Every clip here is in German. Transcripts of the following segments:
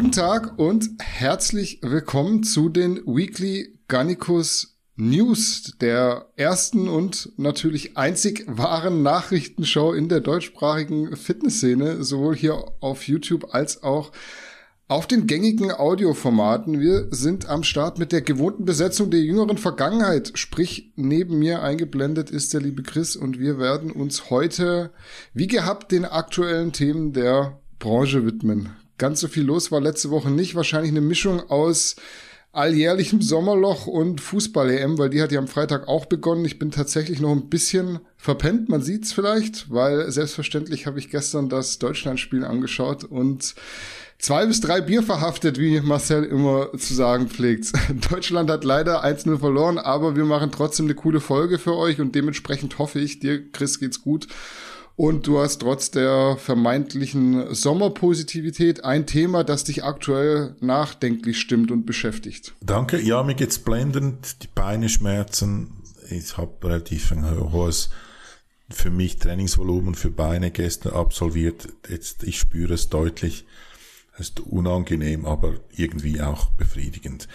Guten Tag und herzlich willkommen zu den Weekly Garnicus News, der ersten und natürlich einzig wahren Nachrichtenshow in der deutschsprachigen Fitnessszene, sowohl hier auf YouTube als auch auf den gängigen Audioformaten. Wir sind am Start mit der gewohnten Besetzung der jüngeren Vergangenheit. Sprich, neben mir eingeblendet ist der liebe Chris und wir werden uns heute, wie gehabt, den aktuellen Themen der Branche widmen. Ganz so viel los war letzte Woche nicht. Wahrscheinlich eine Mischung aus alljährlichem Sommerloch und Fußball-EM, weil die hat ja am Freitag auch begonnen. Ich bin tatsächlich noch ein bisschen verpennt, man sieht's vielleicht, weil selbstverständlich habe ich gestern das Deutschlandspiel angeschaut und zwei bis drei Bier verhaftet, wie Marcel immer zu sagen pflegt. Deutschland hat leider 1-0 verloren, aber wir machen trotzdem eine coole Folge für euch und dementsprechend hoffe ich, dir, Chris, geht's gut und du hast trotz der vermeintlichen Sommerpositivität ein Thema, das dich aktuell nachdenklich stimmt und beschäftigt. Danke. Ja, mir geht's blendend. Die Beine schmerzen. Ich habe relativ ein hohes für mich Trainingsvolumen für Beine gestern absolviert. Jetzt, ich spüre es deutlich. Es ist unangenehm, aber irgendwie auch befriedigend.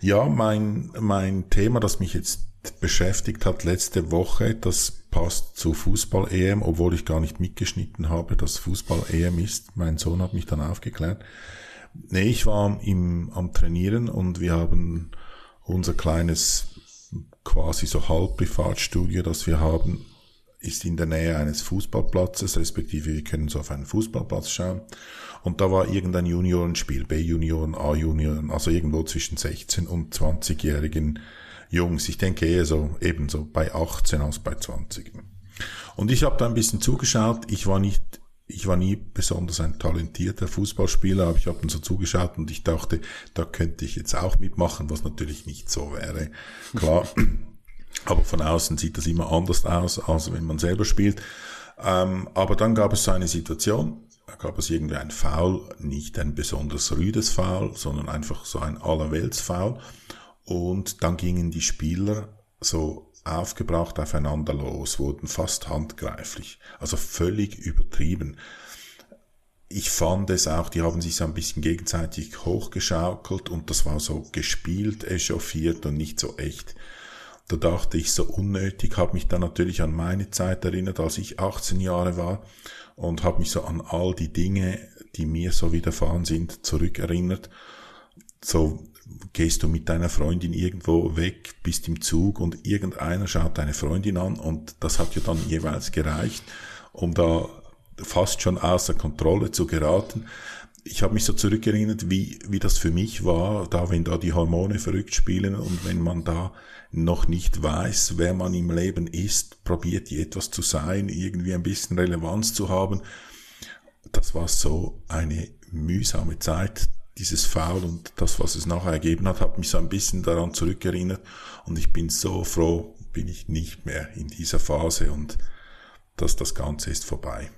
Ja, mein, mein Thema, das mich jetzt beschäftigt hat letzte Woche, das passt zu Fußball-EM, obwohl ich gar nicht mitgeschnitten habe, dass Fußball-EM ist. Mein Sohn hat mich dann aufgeklärt. Nee, ich war im, am Trainieren und wir haben unser kleines quasi so Halbprivatstudio, das wir haben, ist in der Nähe eines Fußballplatzes, respektive wir können so auf einen Fußballplatz schauen. Und da war irgendein Juniorenspiel, B-Junioren, A-Junioren, also irgendwo zwischen 16 und 20-jährigen Jungs. Ich denke eher so ebenso bei 18 als bei 20. Und ich habe da ein bisschen zugeschaut. Ich war nicht, ich war nie besonders ein talentierter Fußballspieler, aber ich habe dann so zugeschaut und ich dachte, da könnte ich jetzt auch mitmachen, was natürlich nicht so wäre. Klar. aber von außen sieht das immer anders aus, als wenn man selber spielt. Ähm, aber dann gab es so eine Situation, da gab es irgendwie ein Foul, nicht ein besonders rüdes Foul, sondern einfach so ein Allerwelts-Foul. Und dann gingen die Spieler so aufgebraucht aufeinander los, wurden fast handgreiflich, also völlig übertrieben. Ich fand es auch, die haben sich so ein bisschen gegenseitig hochgeschaukelt und das war so gespielt, echauffiert und nicht so echt. Da dachte ich so unnötig, habe mich dann natürlich an meine Zeit erinnert, als ich 18 Jahre war und habe mich so an all die Dinge, die mir so widerfahren sind, zurückerinnert. So gehst du mit deiner Freundin irgendwo weg, bist im Zug und irgendeiner schaut deine Freundin an und das hat ja dann jeweils gereicht, um da fast schon außer Kontrolle zu geraten. Ich habe mich so zurückerinnert, wie, wie das für mich war, da wenn da die Hormone verrückt spielen und wenn man da noch nicht weiß, wer man im Leben ist, probiert die etwas zu sein, irgendwie ein bisschen Relevanz zu haben. Das war so eine mühsame Zeit, dieses Foul und das, was es nachher ergeben hat, hat mich so ein bisschen daran zurückerinnert und ich bin so froh, bin ich nicht mehr in dieser Phase und dass das Ganze ist vorbei.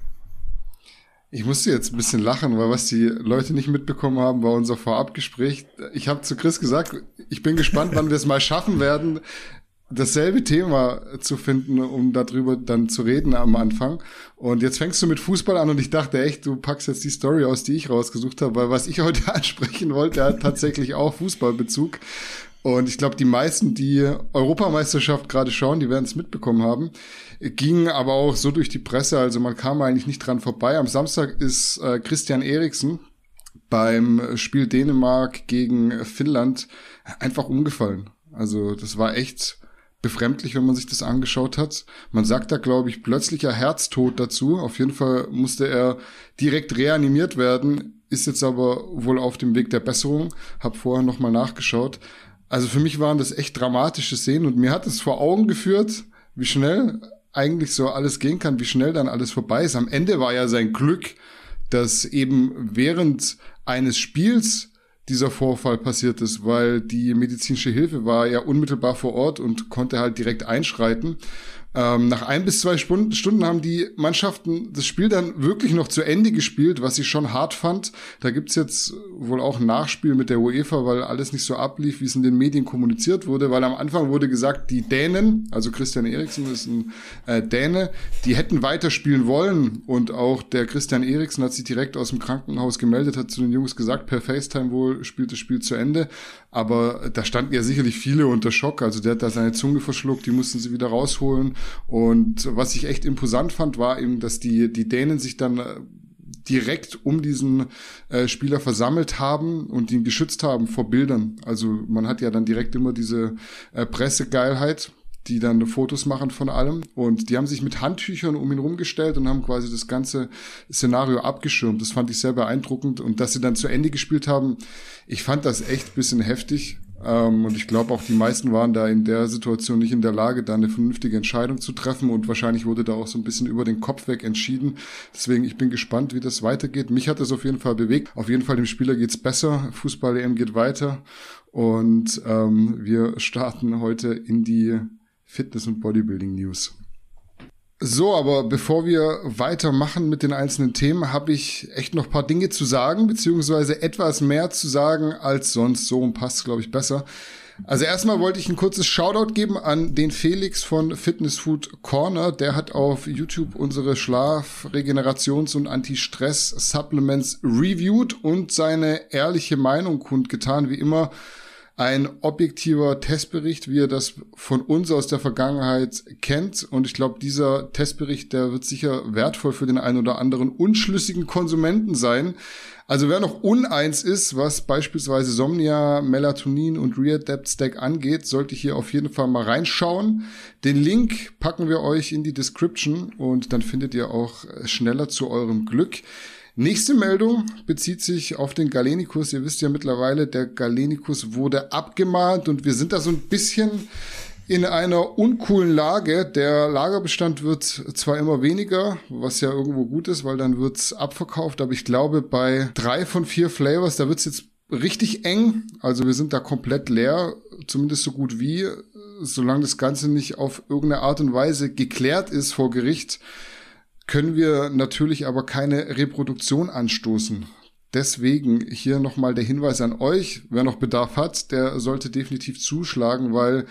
Ich musste jetzt ein bisschen lachen, weil was die Leute nicht mitbekommen haben, war unser Vorabgespräch. Ich habe zu Chris gesagt, ich bin gespannt, wann wir es mal schaffen werden, dasselbe Thema zu finden, um darüber dann zu reden am Anfang. Und jetzt fängst du mit Fußball an und ich dachte echt, du packst jetzt die Story aus, die ich rausgesucht habe, weil was ich heute ansprechen wollte, hat tatsächlich auch Fußballbezug. Und ich glaube, die meisten, die Europameisterschaft gerade schauen, die werden es mitbekommen haben, ging aber auch so durch die Presse, also man kam eigentlich nicht dran vorbei. Am Samstag ist äh, Christian Eriksen beim Spiel Dänemark gegen Finnland einfach umgefallen. Also das war echt befremdlich, wenn man sich das angeschaut hat. Man sagt da, glaube ich, plötzlicher Herztod dazu. Auf jeden Fall musste er direkt reanimiert werden, ist jetzt aber wohl auf dem Weg der Besserung. Hab vorher nochmal nachgeschaut. Also für mich waren das echt dramatische Szenen und mir hat es vor Augen geführt, wie schnell eigentlich so alles gehen kann, wie schnell dann alles vorbei ist. Am Ende war ja sein Glück, dass eben während eines Spiels dieser Vorfall passiert ist, weil die medizinische Hilfe war ja unmittelbar vor Ort und konnte halt direkt einschreiten. Ähm, nach ein bis zwei Stunden, haben die Mannschaften das Spiel dann wirklich noch zu Ende gespielt, was ich schon hart fand. Da gibt's jetzt wohl auch ein Nachspiel mit der UEFA, weil alles nicht so ablief, wie es in den Medien kommuniziert wurde, weil am Anfang wurde gesagt, die Dänen, also Christian Eriksen ist ein äh, Däne, die hätten weiterspielen wollen und auch der Christian Eriksen hat sich direkt aus dem Krankenhaus gemeldet, hat zu den Jungs gesagt, per FaceTime wohl spielt das Spiel zu Ende, aber da standen ja sicherlich viele unter Schock, also der hat da seine Zunge verschluckt, die mussten sie wieder rausholen. Und was ich echt imposant fand, war eben, dass die, die Dänen sich dann äh, direkt um diesen äh, Spieler versammelt haben und ihn geschützt haben vor Bildern. Also man hat ja dann direkt immer diese äh, Pressegeilheit, die dann Fotos machen von allem. Und die haben sich mit Handtüchern um ihn rumgestellt und haben quasi das ganze Szenario abgeschirmt. Das fand ich sehr beeindruckend. Und dass sie dann zu Ende gespielt haben, ich fand das echt bisschen heftig. Ähm, und ich glaube auch, die meisten waren da in der Situation nicht in der Lage, da eine vernünftige Entscheidung zu treffen. Und wahrscheinlich wurde da auch so ein bisschen über den Kopf weg entschieden. Deswegen, ich bin gespannt, wie das weitergeht. Mich hat das auf jeden Fall bewegt. Auf jeden Fall dem Spieler geht's besser. Fußball-EM geht weiter. Und ähm, wir starten heute in die Fitness- und Bodybuilding-News. So, aber bevor wir weitermachen mit den einzelnen Themen, habe ich echt noch paar Dinge zu sagen, beziehungsweise etwas mehr zu sagen als sonst. So passt, glaube ich, besser. Also erstmal wollte ich ein kurzes Shoutout geben an den Felix von Fitness Food Corner. Der hat auf YouTube unsere Schlaf-, Regenerations- und Anti-Stress-Supplements reviewed und seine ehrliche Meinung kundgetan. Wie immer ein objektiver Testbericht, wie ihr das von uns aus der Vergangenheit kennt. Und ich glaube, dieser Testbericht, der wird sicher wertvoll für den einen oder anderen unschlüssigen Konsumenten sein. Also wer noch uneins ist, was beispielsweise Somnia, Melatonin und Readapt Stack angeht, sollte hier auf jeden Fall mal reinschauen. Den Link packen wir euch in die Description und dann findet ihr auch schneller zu eurem Glück. Nächste Meldung bezieht sich auf den Galenicus. Ihr wisst ja mittlerweile, der Galenicus wurde abgemahnt und wir sind da so ein bisschen in einer uncoolen Lage. Der Lagerbestand wird zwar immer weniger, was ja irgendwo gut ist, weil dann wird's abverkauft, aber ich glaube, bei drei von vier Flavors, da wird's jetzt richtig eng. Also wir sind da komplett leer, zumindest so gut wie, solange das Ganze nicht auf irgendeine Art und Weise geklärt ist vor Gericht können wir natürlich aber keine Reproduktion anstoßen. Deswegen hier nochmal der Hinweis an euch, wer noch Bedarf hat, der sollte definitiv zuschlagen, weil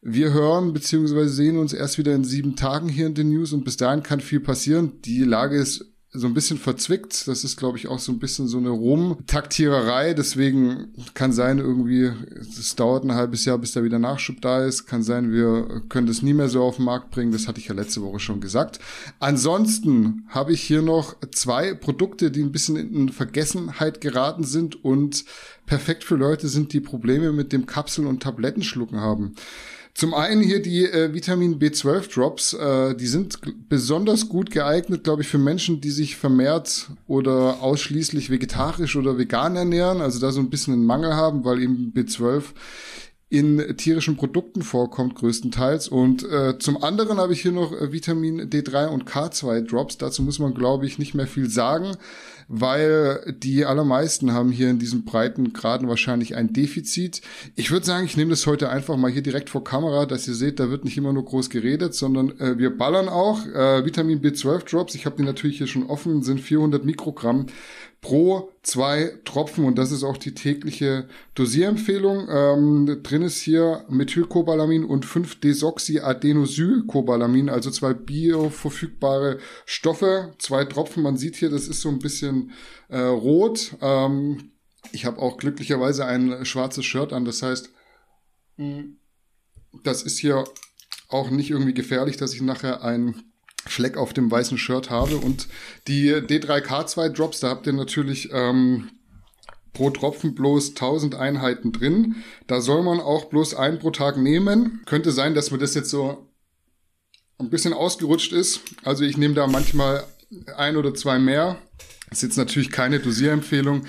wir hören bzw. sehen uns erst wieder in sieben Tagen hier in den News und bis dahin kann viel passieren. Die Lage ist so ein bisschen verzwickt. Das ist, glaube ich, auch so ein bisschen so eine Rumtaktiererei. Deswegen kann sein, irgendwie, es dauert ein halbes Jahr, bis da wieder Nachschub da ist. Kann sein, wir können das nie mehr so auf den Markt bringen. Das hatte ich ja letzte Woche schon gesagt. Ansonsten habe ich hier noch zwei Produkte, die ein bisschen in Vergessenheit geraten sind und perfekt für Leute sind, die Probleme mit dem Kapseln- und Tablettenschlucken haben. Zum einen hier die äh, Vitamin B12 Drops, äh, die sind besonders gut geeignet, glaube ich, für Menschen, die sich vermehrt oder ausschließlich vegetarisch oder vegan ernähren, also da so ein bisschen einen Mangel haben, weil eben B12 in tierischen Produkten vorkommt größtenteils. Und äh, zum anderen habe ich hier noch äh, Vitamin D3 und K2 Drops. Dazu muss man, glaube ich, nicht mehr viel sagen weil die allermeisten haben hier in diesen breiten Graden wahrscheinlich ein Defizit. Ich würde sagen, ich nehme das heute einfach mal hier direkt vor Kamera, dass ihr seht, da wird nicht immer nur groß geredet, sondern äh, wir ballern auch. Äh, Vitamin B12 Drops, ich habe die natürlich hier schon offen, sind 400 Mikrogramm pro zwei Tropfen und das ist auch die tägliche Dosierempfehlung. Ähm, drin ist hier Methylcobalamin und 5-Desoxyadenosylcobalamin, also zwei bioverfügbare Stoffe, zwei Tropfen. Man sieht hier, das ist so ein bisschen äh, rot. Ähm, ich habe auch glücklicherweise ein schwarzes Shirt an, das heißt, das ist hier auch nicht irgendwie gefährlich, dass ich nachher ein Fleck auf dem weißen Shirt habe. Und die D3K2 Drops, da habt ihr natürlich ähm, pro Tropfen bloß 1000 Einheiten drin. Da soll man auch bloß ein pro Tag nehmen. Könnte sein, dass mir das jetzt so ein bisschen ausgerutscht ist. Also ich nehme da manchmal ein oder zwei mehr. Das ist jetzt natürlich keine Dosierempfehlung.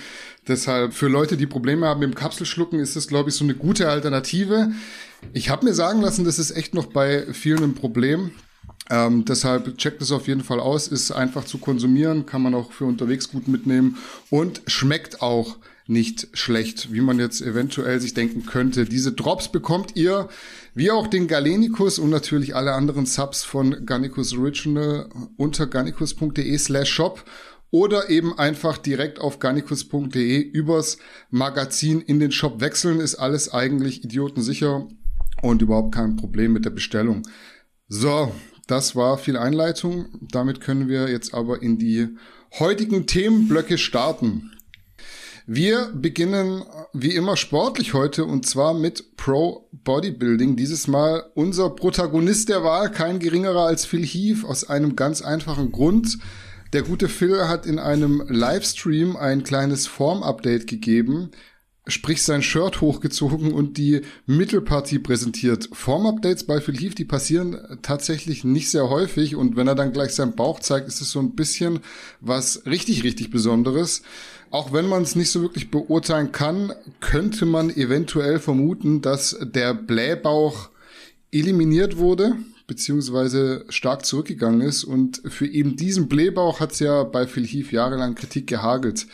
Deshalb für Leute, die Probleme haben mit dem Kapselschlucken, ist das, glaube ich, so eine gute Alternative. Ich habe mir sagen lassen, das ist echt noch bei vielen ein Problem. Ähm, deshalb checkt es auf jeden Fall aus, ist einfach zu konsumieren, kann man auch für unterwegs gut mitnehmen und schmeckt auch nicht schlecht, wie man jetzt eventuell sich denken könnte. Diese Drops bekommt ihr, wie auch den Galenicus und natürlich alle anderen Subs von Garnicus Original unter garnicus.de slash shop oder eben einfach direkt auf garnicus.de übers Magazin in den Shop wechseln, ist alles eigentlich idiotensicher und überhaupt kein Problem mit der Bestellung. So, das war viel Einleitung. Damit können wir jetzt aber in die heutigen Themenblöcke starten. Wir beginnen wie immer sportlich heute und zwar mit Pro Bodybuilding. Dieses Mal unser Protagonist der Wahl, kein geringerer als Phil Heath, aus einem ganz einfachen Grund. Der gute Phil hat in einem Livestream ein kleines Form-Update gegeben, sprich sein Shirt hochgezogen und die Mittelpartie präsentiert. Form-Updates bei Phil Heath, die passieren tatsächlich nicht sehr häufig und wenn er dann gleich seinen Bauch zeigt, ist es so ein bisschen was richtig, richtig Besonderes. Auch wenn man es nicht so wirklich beurteilen kann, könnte man eventuell vermuten, dass der Blähbauch eliminiert wurde, beziehungsweise stark zurückgegangen ist. Und für eben diesen Blähbauch hat es ja bei Phil Heath jahrelang Kritik gehagelt.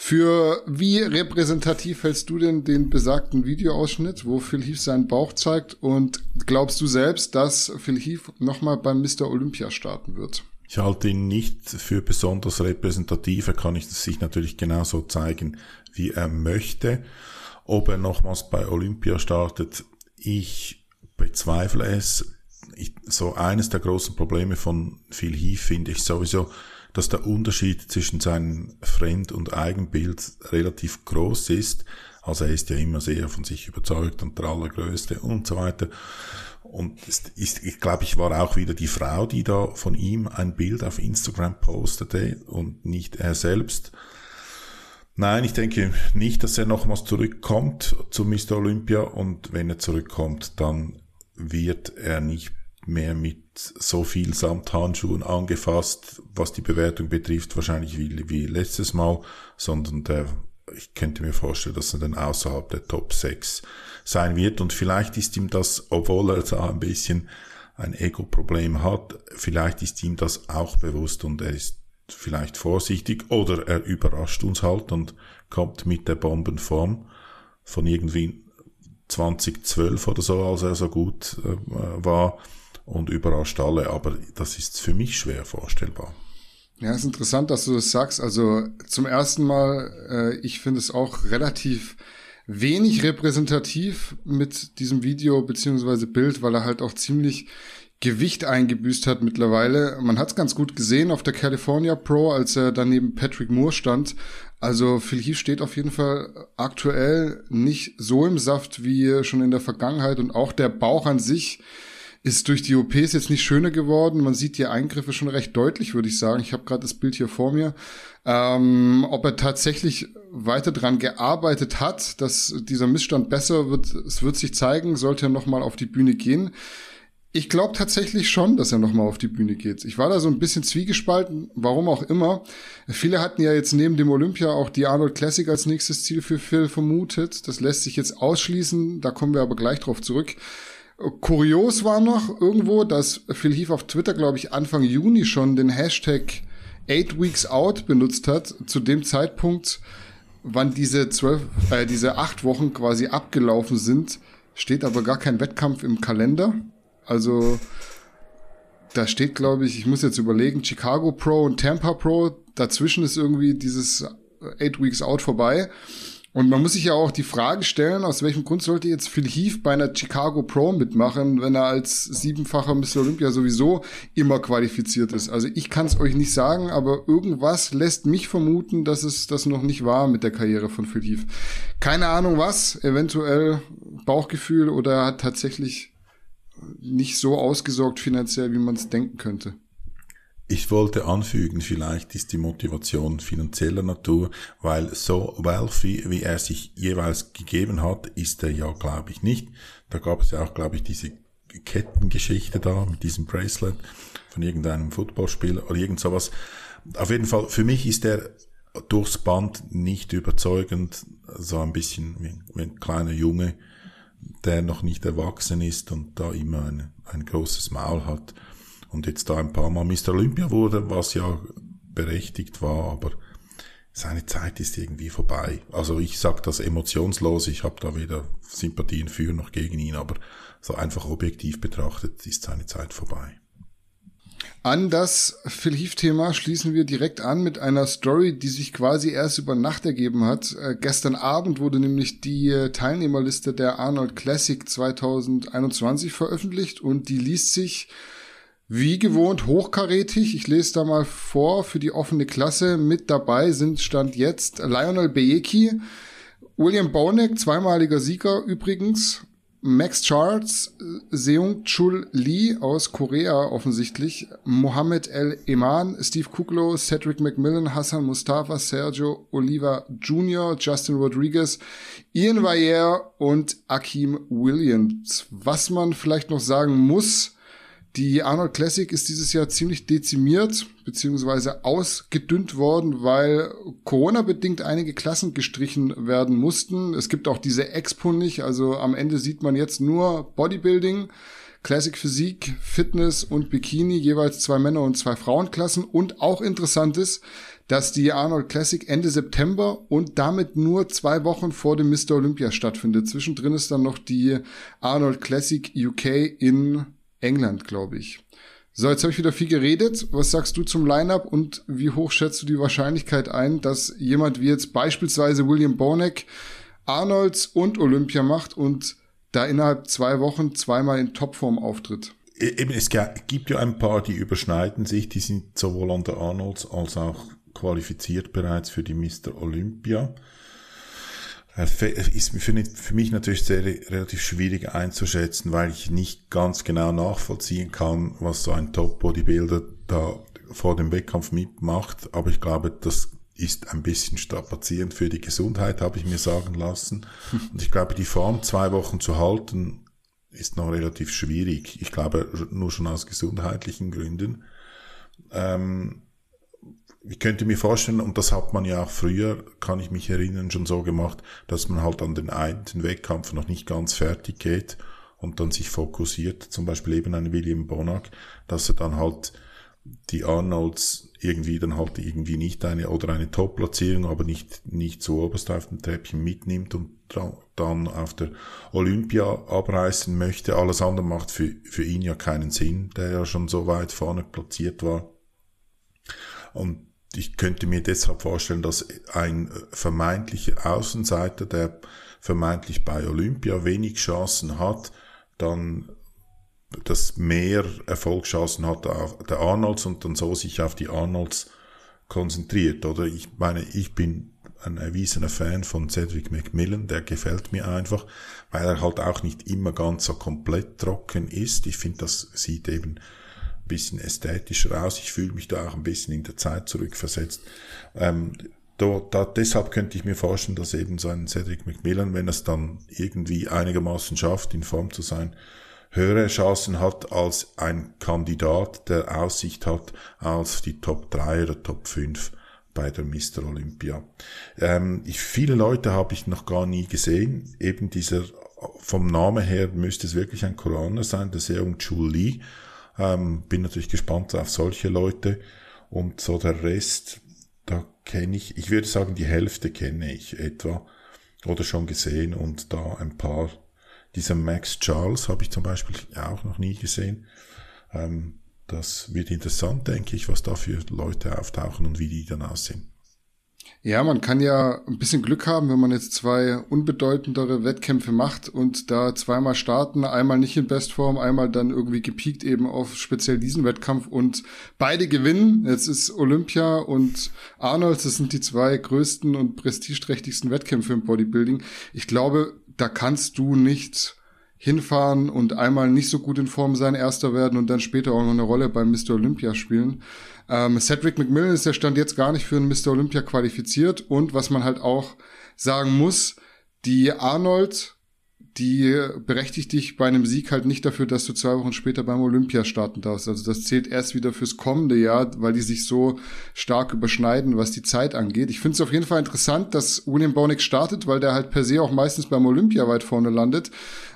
Für wie repräsentativ hältst du denn den besagten Videoausschnitt, wo Phil Heath seinen Bauch zeigt? Und glaubst du selbst, dass Phil Heath nochmal beim Mr. Olympia starten wird? Ich halte ihn nicht für besonders repräsentativ. Er kann sich natürlich genauso zeigen, wie er möchte. Ob er nochmals bei Olympia startet, ich bezweifle es. Ich, so eines der großen Probleme von Phil Heath finde ich sowieso, dass der Unterschied zwischen seinem Fremd- und Eigenbild relativ groß ist. Also er ist ja immer sehr von sich überzeugt und der Allergrößte und so weiter. Und ist, ist, ich glaube, ich war auch wieder die Frau, die da von ihm ein Bild auf Instagram postete und nicht er selbst. Nein, ich denke nicht, dass er nochmals zurückkommt zu Mr. Olympia und wenn er zurückkommt, dann wird er nicht mehr mit so viel Samthandschuhen angefasst, was die Bewertung betrifft, wahrscheinlich wie, wie letztes Mal, sondern der, ich könnte mir vorstellen, dass er dann außerhalb der Top 6 sein wird. Und vielleicht ist ihm das, obwohl er da ein bisschen ein Ego-Problem hat, vielleicht ist ihm das auch bewusst und er ist vielleicht vorsichtig oder er überrascht uns halt und kommt mit der Bombenform von irgendwie 2012 oder so, als er so gut äh, war und überrascht alle. Aber das ist für mich schwer vorstellbar. Ja, ist interessant, dass du das sagst. Also zum ersten Mal, äh, ich finde es auch relativ wenig repräsentativ mit diesem Video beziehungsweise Bild, weil er halt auch ziemlich Gewicht eingebüßt hat mittlerweile. Man hat es ganz gut gesehen auf der California Pro, als er daneben Patrick Moore stand. Also Phil Heath steht auf jeden Fall aktuell nicht so im Saft wie schon in der Vergangenheit und auch der Bauch an sich ist durch die OPs jetzt nicht schöner geworden. Man sieht die Eingriffe schon recht deutlich, würde ich sagen. Ich habe gerade das Bild hier vor mir. Ähm, ob er tatsächlich weiter dran gearbeitet hat, dass dieser Missstand besser wird, es wird sich zeigen, sollte er nochmal auf die Bühne gehen. Ich glaube tatsächlich schon, dass er nochmal auf die Bühne geht. Ich war da so ein bisschen zwiegespalten, warum auch immer. Viele hatten ja jetzt neben dem Olympia auch die Arnold Classic als nächstes Ziel für Phil vermutet. Das lässt sich jetzt ausschließen, da kommen wir aber gleich drauf zurück. Kurios war noch irgendwo, dass Phil Heath auf Twitter, glaube ich, Anfang Juni schon den Hashtag 8 Weeks Out benutzt hat, zu dem Zeitpunkt, wann diese zwölf, äh, diese acht Wochen quasi abgelaufen sind, steht aber gar kein Wettkampf im Kalender. Also da steht, glaube ich, ich muss jetzt überlegen, Chicago Pro und Tampa Pro. Dazwischen ist irgendwie dieses Eight Weeks Out vorbei. Und man muss sich ja auch die Frage stellen, aus welchem Grund sollte jetzt Phil Heath bei einer Chicago Pro mitmachen, wenn er als siebenfacher Mr. Olympia sowieso immer qualifiziert ist. Also ich kann es euch nicht sagen, aber irgendwas lässt mich vermuten, dass es das noch nicht war mit der Karriere von Phil Heath. Keine Ahnung was, eventuell Bauchgefühl oder er hat tatsächlich nicht so ausgesorgt finanziell, wie man es denken könnte. Ich wollte anfügen, vielleicht ist die Motivation finanzieller Natur, weil so wealthy, wie er sich jeweils gegeben hat, ist er ja, glaube ich, nicht. Da gab es ja auch, glaube ich, diese Kettengeschichte da mit diesem Bracelet von irgendeinem Footballspieler oder irgend sowas. Auf jeden Fall, für mich ist er durchs Band nicht überzeugend, so ein bisschen wie, ein kleiner Junge, der noch nicht erwachsen ist und da immer ein, ein großes Maul hat und jetzt da ein paar Mal Mr. Olympia wurde, was ja berechtigt war, aber seine Zeit ist irgendwie vorbei. Also ich sage das emotionslos, ich habe da weder Sympathien für noch gegen ihn, aber so einfach objektiv betrachtet ist seine Zeit vorbei. An das Phil Heath-Thema schließen wir direkt an mit einer Story, die sich quasi erst über Nacht ergeben hat. Äh, gestern Abend wurde nämlich die äh, Teilnehmerliste der Arnold Classic 2021 veröffentlicht und die liest sich wie gewohnt hochkarätig. Ich lese da mal vor für die offene Klasse. Mit dabei sind Stand jetzt Lionel Bejeki, William Bonek, zweimaliger Sieger übrigens, Max Charles, Seung Chul Lee aus Korea offensichtlich, Mohammed El Eman, Steve Kuklo, Cedric McMillan, Hassan Mustafa, Sergio Oliva Jr., Justin Rodriguez, Ian Vayer und Akim Williams. Was man vielleicht noch sagen muss, die Arnold Classic ist dieses Jahr ziemlich dezimiert beziehungsweise ausgedünnt worden, weil Corona-bedingt einige Klassen gestrichen werden mussten. Es gibt auch diese Expo nicht, also am Ende sieht man jetzt nur Bodybuilding, Classic Physik, Fitness und Bikini, jeweils zwei Männer- und zwei Frauenklassen. Und auch interessant ist, dass die Arnold Classic Ende September und damit nur zwei Wochen vor dem Mr. Olympia stattfindet. Zwischendrin ist dann noch die Arnold Classic UK in England, glaube ich. So, jetzt habe ich wieder viel geredet. Was sagst du zum Lineup und wie hoch schätzt du die Wahrscheinlichkeit ein, dass jemand wie jetzt beispielsweise William Bonek Arnolds und Olympia macht und da innerhalb zwei Wochen zweimal in Topform auftritt? E-, eben, es gibt ja ein paar, die überschneiden sich. Die sind sowohl an der Arnolds als auch qualifiziert bereits für die Mr. Olympia. Ist für, mich natürlich sehr relativ schwierig einzuschätzen, weil ich nicht ganz genau nachvollziehen kann, was so ein Top-Bodybuilder da vor dem Wettkampf mitmacht. Aber ich glaube, das ist ein bisschen strapazierend für die Gesundheit, habe ich mir sagen lassen. Und ich glaube, die Form zwei Wochen zu halten, ist noch relativ schwierig. Ich glaube, nur schon aus gesundheitlichen Gründen. Ähm, ich könnte mir vorstellen, und das hat man ja auch früher, kann ich mich erinnern, schon so gemacht, dass man halt an den einen Wettkampf noch nicht ganz fertig geht und dann sich fokussiert, zum Beispiel eben ein William Bonac, dass er dann halt die Arnolds irgendwie dann halt irgendwie nicht eine oder eine Top-Platzierung, aber nicht, nicht so oberst auf dem Treppchen mitnimmt und dann auf der Olympia abreißen möchte. Alles andere macht für, für ihn ja keinen Sinn, der ja schon so weit vorne platziert war. Und ich könnte mir deshalb vorstellen, dass ein vermeintlicher Außenseiter, der vermeintlich bei Olympia wenig Chancen hat, dann das mehr Erfolgschancen hat der Arnolds und dann so sich auf die Arnolds konzentriert. Oder ich meine, ich bin ein erwiesener Fan von Cedric McMillan, der gefällt mir einfach, weil er halt auch nicht immer ganz so komplett trocken ist. Ich finde, das sieht eben bisschen ästhetischer aus. Ich fühle mich da auch ein bisschen in der Zeit zurückversetzt. Ähm, da, da, deshalb könnte ich mir vorstellen, dass eben so ein Cedric McMillan, wenn es dann irgendwie einigermaßen schafft, in Form zu sein, höhere Chancen hat als ein Kandidat, der Aussicht hat auf die Top 3 oder Top 5 bei der Mr. Olympia. Ähm, ich, viele Leute habe ich noch gar nie gesehen. Eben dieser, vom Namen her müsste es wirklich ein Koreaner sein, der Seung Chul Lee ähm, bin natürlich gespannt auf solche Leute. Und so der Rest, da kenne ich, ich würde sagen, die Hälfte kenne ich etwa oder schon gesehen und da ein paar. Dieser Max Charles habe ich zum Beispiel auch noch nie gesehen. Ähm, das wird interessant, denke ich, was da für Leute auftauchen und wie die dann aussehen. Ja, man kann ja ein bisschen Glück haben, wenn man jetzt zwei unbedeutendere Wettkämpfe macht und da zweimal starten, einmal nicht in Bestform, einmal dann irgendwie gepiekt eben auf speziell diesen Wettkampf und beide gewinnen. Jetzt ist Olympia und Arnold, das sind die zwei größten und prestigeträchtigsten Wettkämpfe im Bodybuilding. Ich glaube, da kannst du nicht hinfahren und einmal nicht so gut in Form sein, erster werden und dann später auch noch eine Rolle beim Mr. Olympia spielen. Ähm, Cedric McMillan ist der Stand jetzt gar nicht für einen Mr. Olympia qualifiziert und was man halt auch sagen muss, die Arnold, die berechtigt dich bei einem Sieg halt nicht dafür, dass du zwei Wochen später beim Olympia starten darfst. Also das zählt erst wieder fürs kommende Jahr, weil die sich so stark überschneiden, was die Zeit angeht. Ich finde es auf jeden Fall interessant, dass William Bonek startet, weil der halt per se auch meistens beim Olympia weit vorne landet.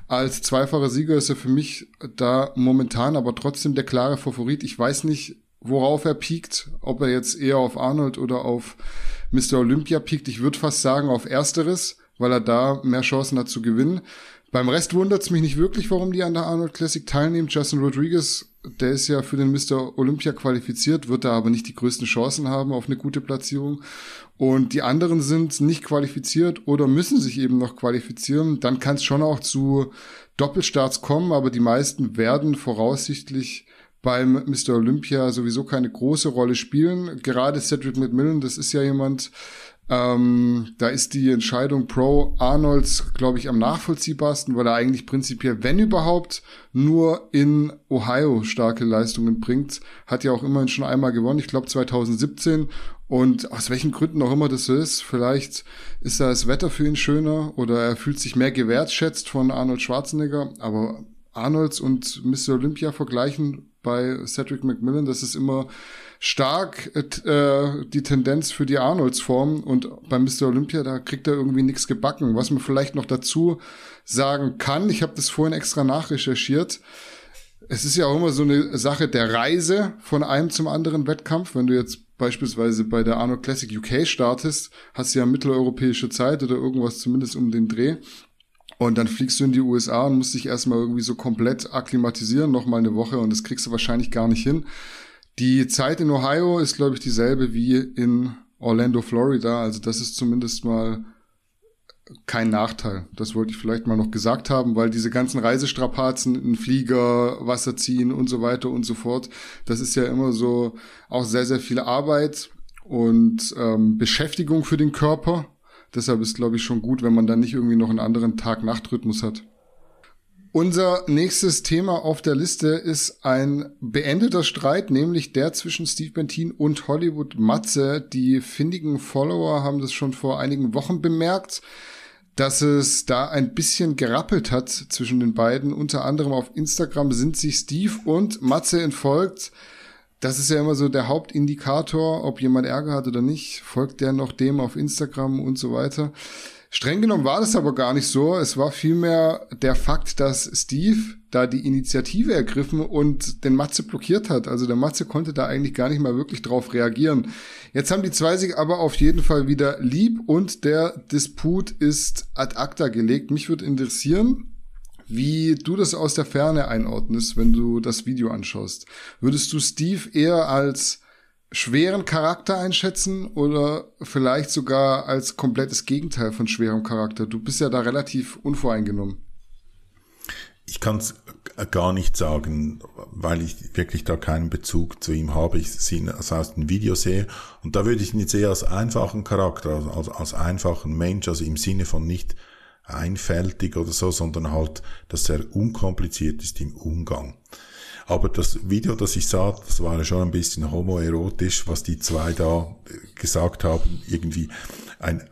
Als zweifacher Sieger ist er für mich da momentan aber trotzdem der klare Favorit. Ich weiß nicht, worauf er piekt, ob er jetzt eher auf Arnold oder auf Mr. Olympia piekt. Ich würde fast sagen auf ersteres, weil er da mehr Chancen hat zu gewinnen. Beim Rest wundert es mich nicht wirklich, warum die an der Arnold Classic teilnehmen. Justin Rodriguez, der ist ja für den Mr. Olympia qualifiziert, wird da aber nicht die größten Chancen haben auf eine gute Platzierung. Und die anderen sind nicht qualifiziert oder müssen sich eben noch qualifizieren. Dann kann es schon auch zu Doppelstarts kommen, aber die meisten werden voraussichtlich beim Mr. Olympia sowieso keine große Rolle spielen. Gerade Cedric McMillan, das ist ja jemand, ähm, da ist die Entscheidung pro Arnolds, glaube ich, am nachvollziehbarsten, weil er eigentlich prinzipiell, wenn überhaupt, nur in Ohio starke Leistungen bringt. Hat ja auch immerhin schon einmal gewonnen, ich glaube 2017. Und aus welchen Gründen auch immer das so ist, vielleicht ist da das Wetter für ihn schöner oder er fühlt sich mehr gewertschätzt von Arnold Schwarzenegger. Aber Arnolds und Mr. Olympia vergleichen bei Cedric McMillan, das ist immer stark äh, die Tendenz für die Arnolds-Form und bei Mr. Olympia, da kriegt er irgendwie nichts gebacken. Was man vielleicht noch dazu sagen kann, ich habe das vorhin extra nachrecherchiert, es ist ja auch immer so eine Sache der Reise von einem zum anderen Wettkampf. Wenn du jetzt beispielsweise bei der Arnold Classic UK startest, hast du ja mitteleuropäische Zeit oder irgendwas zumindest um den Dreh. Und dann fliegst du in die USA und musst dich erstmal irgendwie so komplett akklimatisieren, nochmal eine Woche und das kriegst du wahrscheinlich gar nicht hin. Die Zeit in Ohio ist, glaube ich, dieselbe wie in Orlando, Florida. Also das ist zumindest mal kein Nachteil. Das wollte ich vielleicht mal noch gesagt haben, weil diese ganzen Reisestrapazen in Flieger, Wasser ziehen und so weiter und so fort, das ist ja immer so auch sehr, sehr viel Arbeit und ähm, Beschäftigung für den Körper. Deshalb ist, glaube ich, schon gut, wenn man dann nicht irgendwie noch einen anderen Tag-Nacht-Rhythmus hat. Unser nächstes Thema auf der Liste ist ein beendeter Streit, nämlich der zwischen Steve Bentin und Hollywood Matze. Die findigen Follower haben das schon vor einigen Wochen bemerkt, dass es da ein bisschen gerappelt hat zwischen den beiden. Unter anderem auf Instagram sind sich Steve und Matze entfolgt. Das ist ja immer so der Hauptindikator, ob jemand Ärger hat oder nicht. Folgt der noch dem auf Instagram und so weiter. Streng genommen war das aber gar nicht so. Es war vielmehr der Fakt, dass Steve da die Initiative ergriffen und den Matze blockiert hat. Also der Matze konnte da eigentlich gar nicht mal wirklich drauf reagieren. Jetzt haben die zwei sich aber auf jeden Fall wieder lieb und der Disput ist ad acta gelegt. Mich würde interessieren, wie du das aus der Ferne einordnest, wenn du das Video anschaust. Würdest du Steve eher als schweren Charakter einschätzen oder vielleicht sogar als komplettes Gegenteil von schwerem Charakter? Du bist ja da relativ unvoreingenommen. Ich kann es gar nicht sagen, weil ich wirklich da keinen Bezug zu ihm habe. Ich sehe es aus dem Video sehe. Und da würde ich ihn jetzt eher als einfachen Charakter, also als, als einfachen Mensch, also im Sinne von nicht einfältig oder so, sondern halt, dass er unkompliziert ist im Umgang. Aber das Video, das ich sah, das war ja schon ein bisschen homoerotisch, was die zwei da gesagt haben. Irgendwie ein,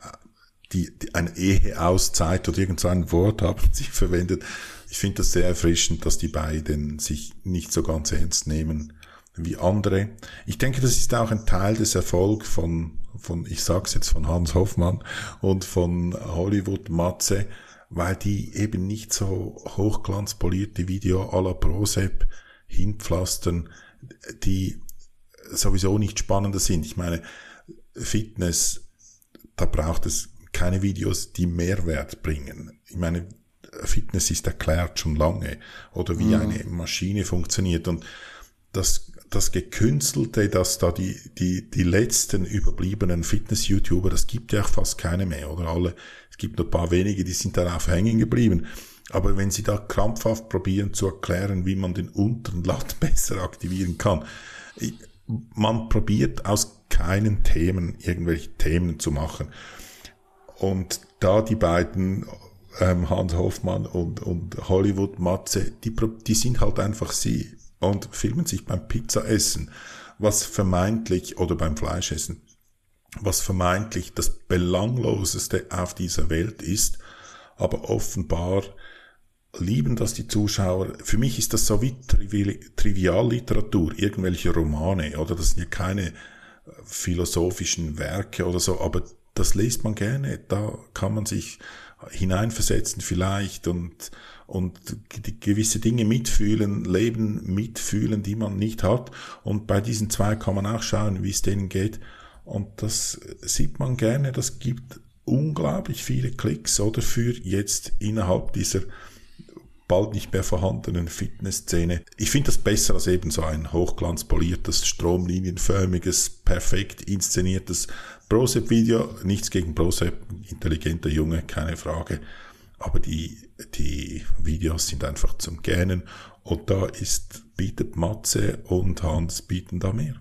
die, die, eine Eheauszeit oder irgend so ein Wort haben sie verwendet. Ich finde das sehr erfrischend, dass die beiden sich nicht so ganz ernst nehmen wie andere. Ich denke, das ist auch ein Teil des Erfolgs von, von, ich sag's jetzt von Hans Hoffmann und von Hollywood Matze, weil die eben nicht so hochglanzpolierte Video à la Prosep hinpflastern, die sowieso nicht spannender sind. Ich meine, Fitness, da braucht es keine Videos, die Mehrwert bringen. Ich meine, Fitness ist erklärt schon lange oder wie mhm. eine Maschine funktioniert und das, das Gekünstelte, dass da die, die, die letzten überbliebenen Fitness-YouTuber, das gibt ja auch fast keine mehr oder alle, es gibt nur ein paar wenige, die sind darauf hängen geblieben. Aber wenn Sie da krampfhaft probieren zu erklären, wie man den unteren Latt besser aktivieren kann, man probiert aus keinen Themen irgendwelche Themen zu machen. Und da die beiden ähm, Hans Hoffmann und, und Hollywood Matze, die, die sind halt einfach sie und filmen sich beim Pizzaessen, was vermeintlich, oder beim Fleischessen, was vermeintlich das Belangloseste auf dieser Welt ist, aber offenbar lieben das die Zuschauer. Für mich ist das so wie Trivialliteratur, irgendwelche Romane, oder das sind ja keine äh, philosophischen Werke oder so, aber das liest man gerne, da kann man sich hineinversetzen vielleicht und, und gewisse Dinge mitfühlen, Leben mitfühlen, die man nicht hat. Und bei diesen zwei kann man auch schauen, wie es denen geht. Und das sieht man gerne, das gibt unglaublich viele Klicks oder für jetzt innerhalb dieser bald nicht mehr vorhandenen Fitnessszene. Ich finde das besser als eben so ein hochglanzpoliertes, stromlinienförmiges, perfekt inszeniertes Brosep-Video. Nichts gegen Brosep, intelligenter Junge, keine Frage. Aber die, die Videos sind einfach zum Gähnen und da ist, bietet Matze und Hans bieten da mehr.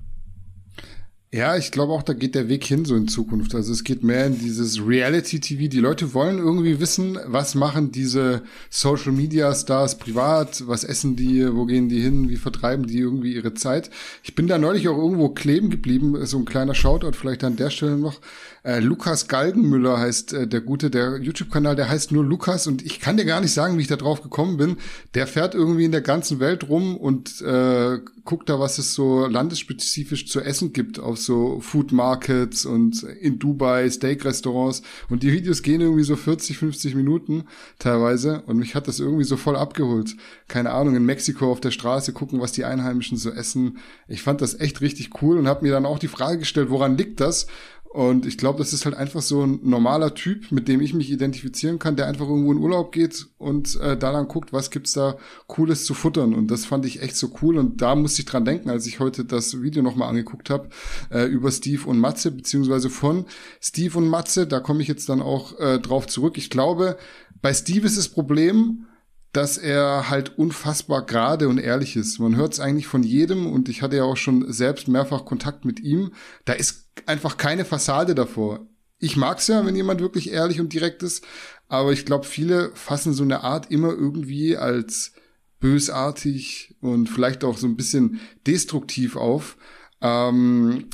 Ja, ich glaube auch, da geht der Weg hin so in Zukunft. Also es geht mehr in dieses Reality-TV. Die Leute wollen irgendwie wissen, was machen diese Social-Media-Stars privat, was essen die, wo gehen die hin, wie vertreiben die irgendwie ihre Zeit. Ich bin da neulich auch irgendwo kleben geblieben, so ein kleiner Shoutout vielleicht an der Stelle noch. Äh, Lukas Galgenmüller heißt äh, der gute, der YouTube-Kanal, der heißt nur Lukas und ich kann dir gar nicht sagen, wie ich da drauf gekommen bin. Der fährt irgendwie in der ganzen Welt rum und äh, guckt da, was es so landesspezifisch zu essen gibt auf so Food Markets und in Dubai Steak-Restaurants und die Videos gehen irgendwie so 40, 50 Minuten teilweise und mich hat das irgendwie so voll abgeholt. Keine Ahnung, in Mexiko auf der Straße gucken, was die Einheimischen so essen. Ich fand das echt richtig cool und habe mir dann auch die Frage gestellt, woran liegt das? Und ich glaube, das ist halt einfach so ein normaler Typ, mit dem ich mich identifizieren kann, der einfach irgendwo in Urlaub geht und äh, da dann guckt, was gibt's da Cooles zu futtern. Und das fand ich echt so cool. Und da musste ich dran denken, als ich heute das Video nochmal angeguckt habe äh, über Steve und Matze, beziehungsweise von Steve und Matze. Da komme ich jetzt dann auch äh, drauf zurück. Ich glaube, bei Steve ist das Problem, dass er halt unfassbar gerade und ehrlich ist. Man hört es eigentlich von jedem und ich hatte ja auch schon selbst mehrfach Kontakt mit ihm. Da ist einfach keine Fassade davor. Ich mag's ja, wenn jemand wirklich ehrlich und direkt ist, aber ich glaube, viele fassen so eine Art immer irgendwie als bösartig und vielleicht auch so ein bisschen destruktiv auf. Ähm,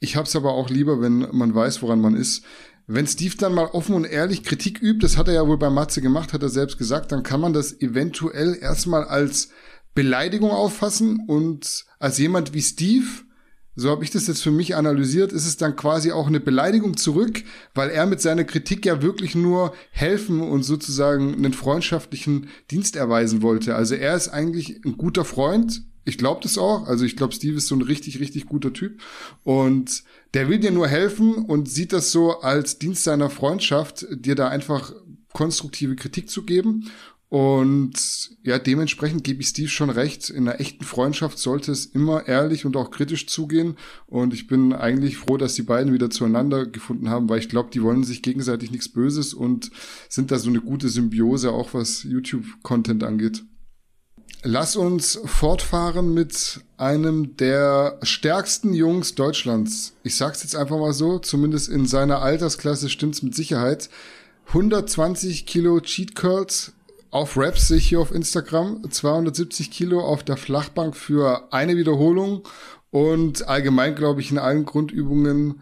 ich hab's aber auch lieber, wenn man weiß, woran man ist wenn Steve dann mal offen und ehrlich Kritik übt, das hat er ja wohl bei Matze gemacht, hat er selbst gesagt, dann kann man das eventuell erstmal als Beleidigung auffassen und als jemand wie Steve, so habe ich das jetzt für mich analysiert, ist es dann quasi auch eine Beleidigung zurück, weil er mit seiner Kritik ja wirklich nur helfen und sozusagen einen freundschaftlichen Dienst erweisen wollte. Also er ist eigentlich ein guter Freund. Ich glaube das auch. Also ich glaube, Steve ist so ein richtig, richtig guter Typ. Und der will dir nur helfen und sieht das so als Dienst seiner Freundschaft, dir da einfach konstruktive Kritik zu geben. Und ja, dementsprechend gebe ich Steve schon recht. In einer echten Freundschaft sollte es immer ehrlich und auch kritisch zugehen. Und ich bin eigentlich froh, dass die beiden wieder zueinander gefunden haben, weil ich glaube, die wollen sich gegenseitig nichts Böses und sind da so eine gute Symbiose, auch was YouTube-Content angeht. Lass uns fortfahren mit einem der stärksten Jungs Deutschlands. Ich sag's jetzt einfach mal so, zumindest in seiner Altersklasse stimmt's mit Sicherheit. 120 Kilo Cheat Curls auf Raps sehe ich hier auf Instagram, 270 Kilo auf der Flachbank für eine Wiederholung und allgemein glaube ich in allen Grundübungen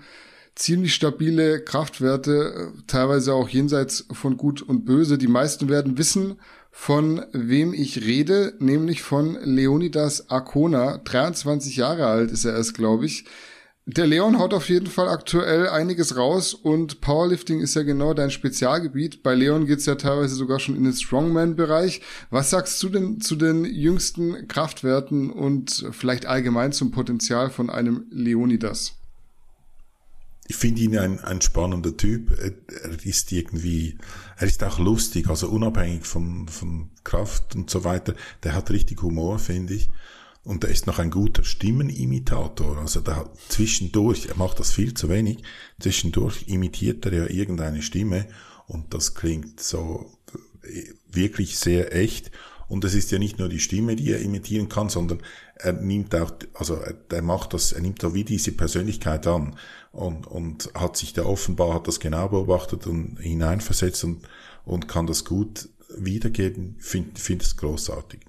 ziemlich stabile Kraftwerte, teilweise auch jenseits von Gut und Böse. Die meisten werden wissen, von wem ich rede, nämlich von Leonidas Arcona. 23 Jahre alt ist er erst, glaube ich. Der Leon haut auf jeden Fall aktuell einiges raus und Powerlifting ist ja genau dein Spezialgebiet. Bei Leon geht's ja teilweise sogar schon in den Strongman-Bereich. Was sagst du denn zu den jüngsten Kraftwerten und vielleicht allgemein zum Potenzial von einem Leonidas? Ich finde ihn ein, ein spannender Typ. Er ist irgendwie, er ist auch lustig, also unabhängig von, von Kraft und so weiter. Der hat richtig Humor, finde ich. Und er ist noch ein guter Stimmenimitator. Also da zwischendurch, er macht das viel zu wenig, zwischendurch imitiert er ja irgendeine Stimme und das klingt so äh, wirklich sehr echt. Und es ist ja nicht nur die Stimme, die er imitieren kann, sondern er nimmt auch, also er, er macht das, er nimmt da wie diese Persönlichkeit an und, und hat sich da offenbar, hat das genau beobachtet und hineinversetzt und, und kann das gut wiedergeben, finde find es großartig.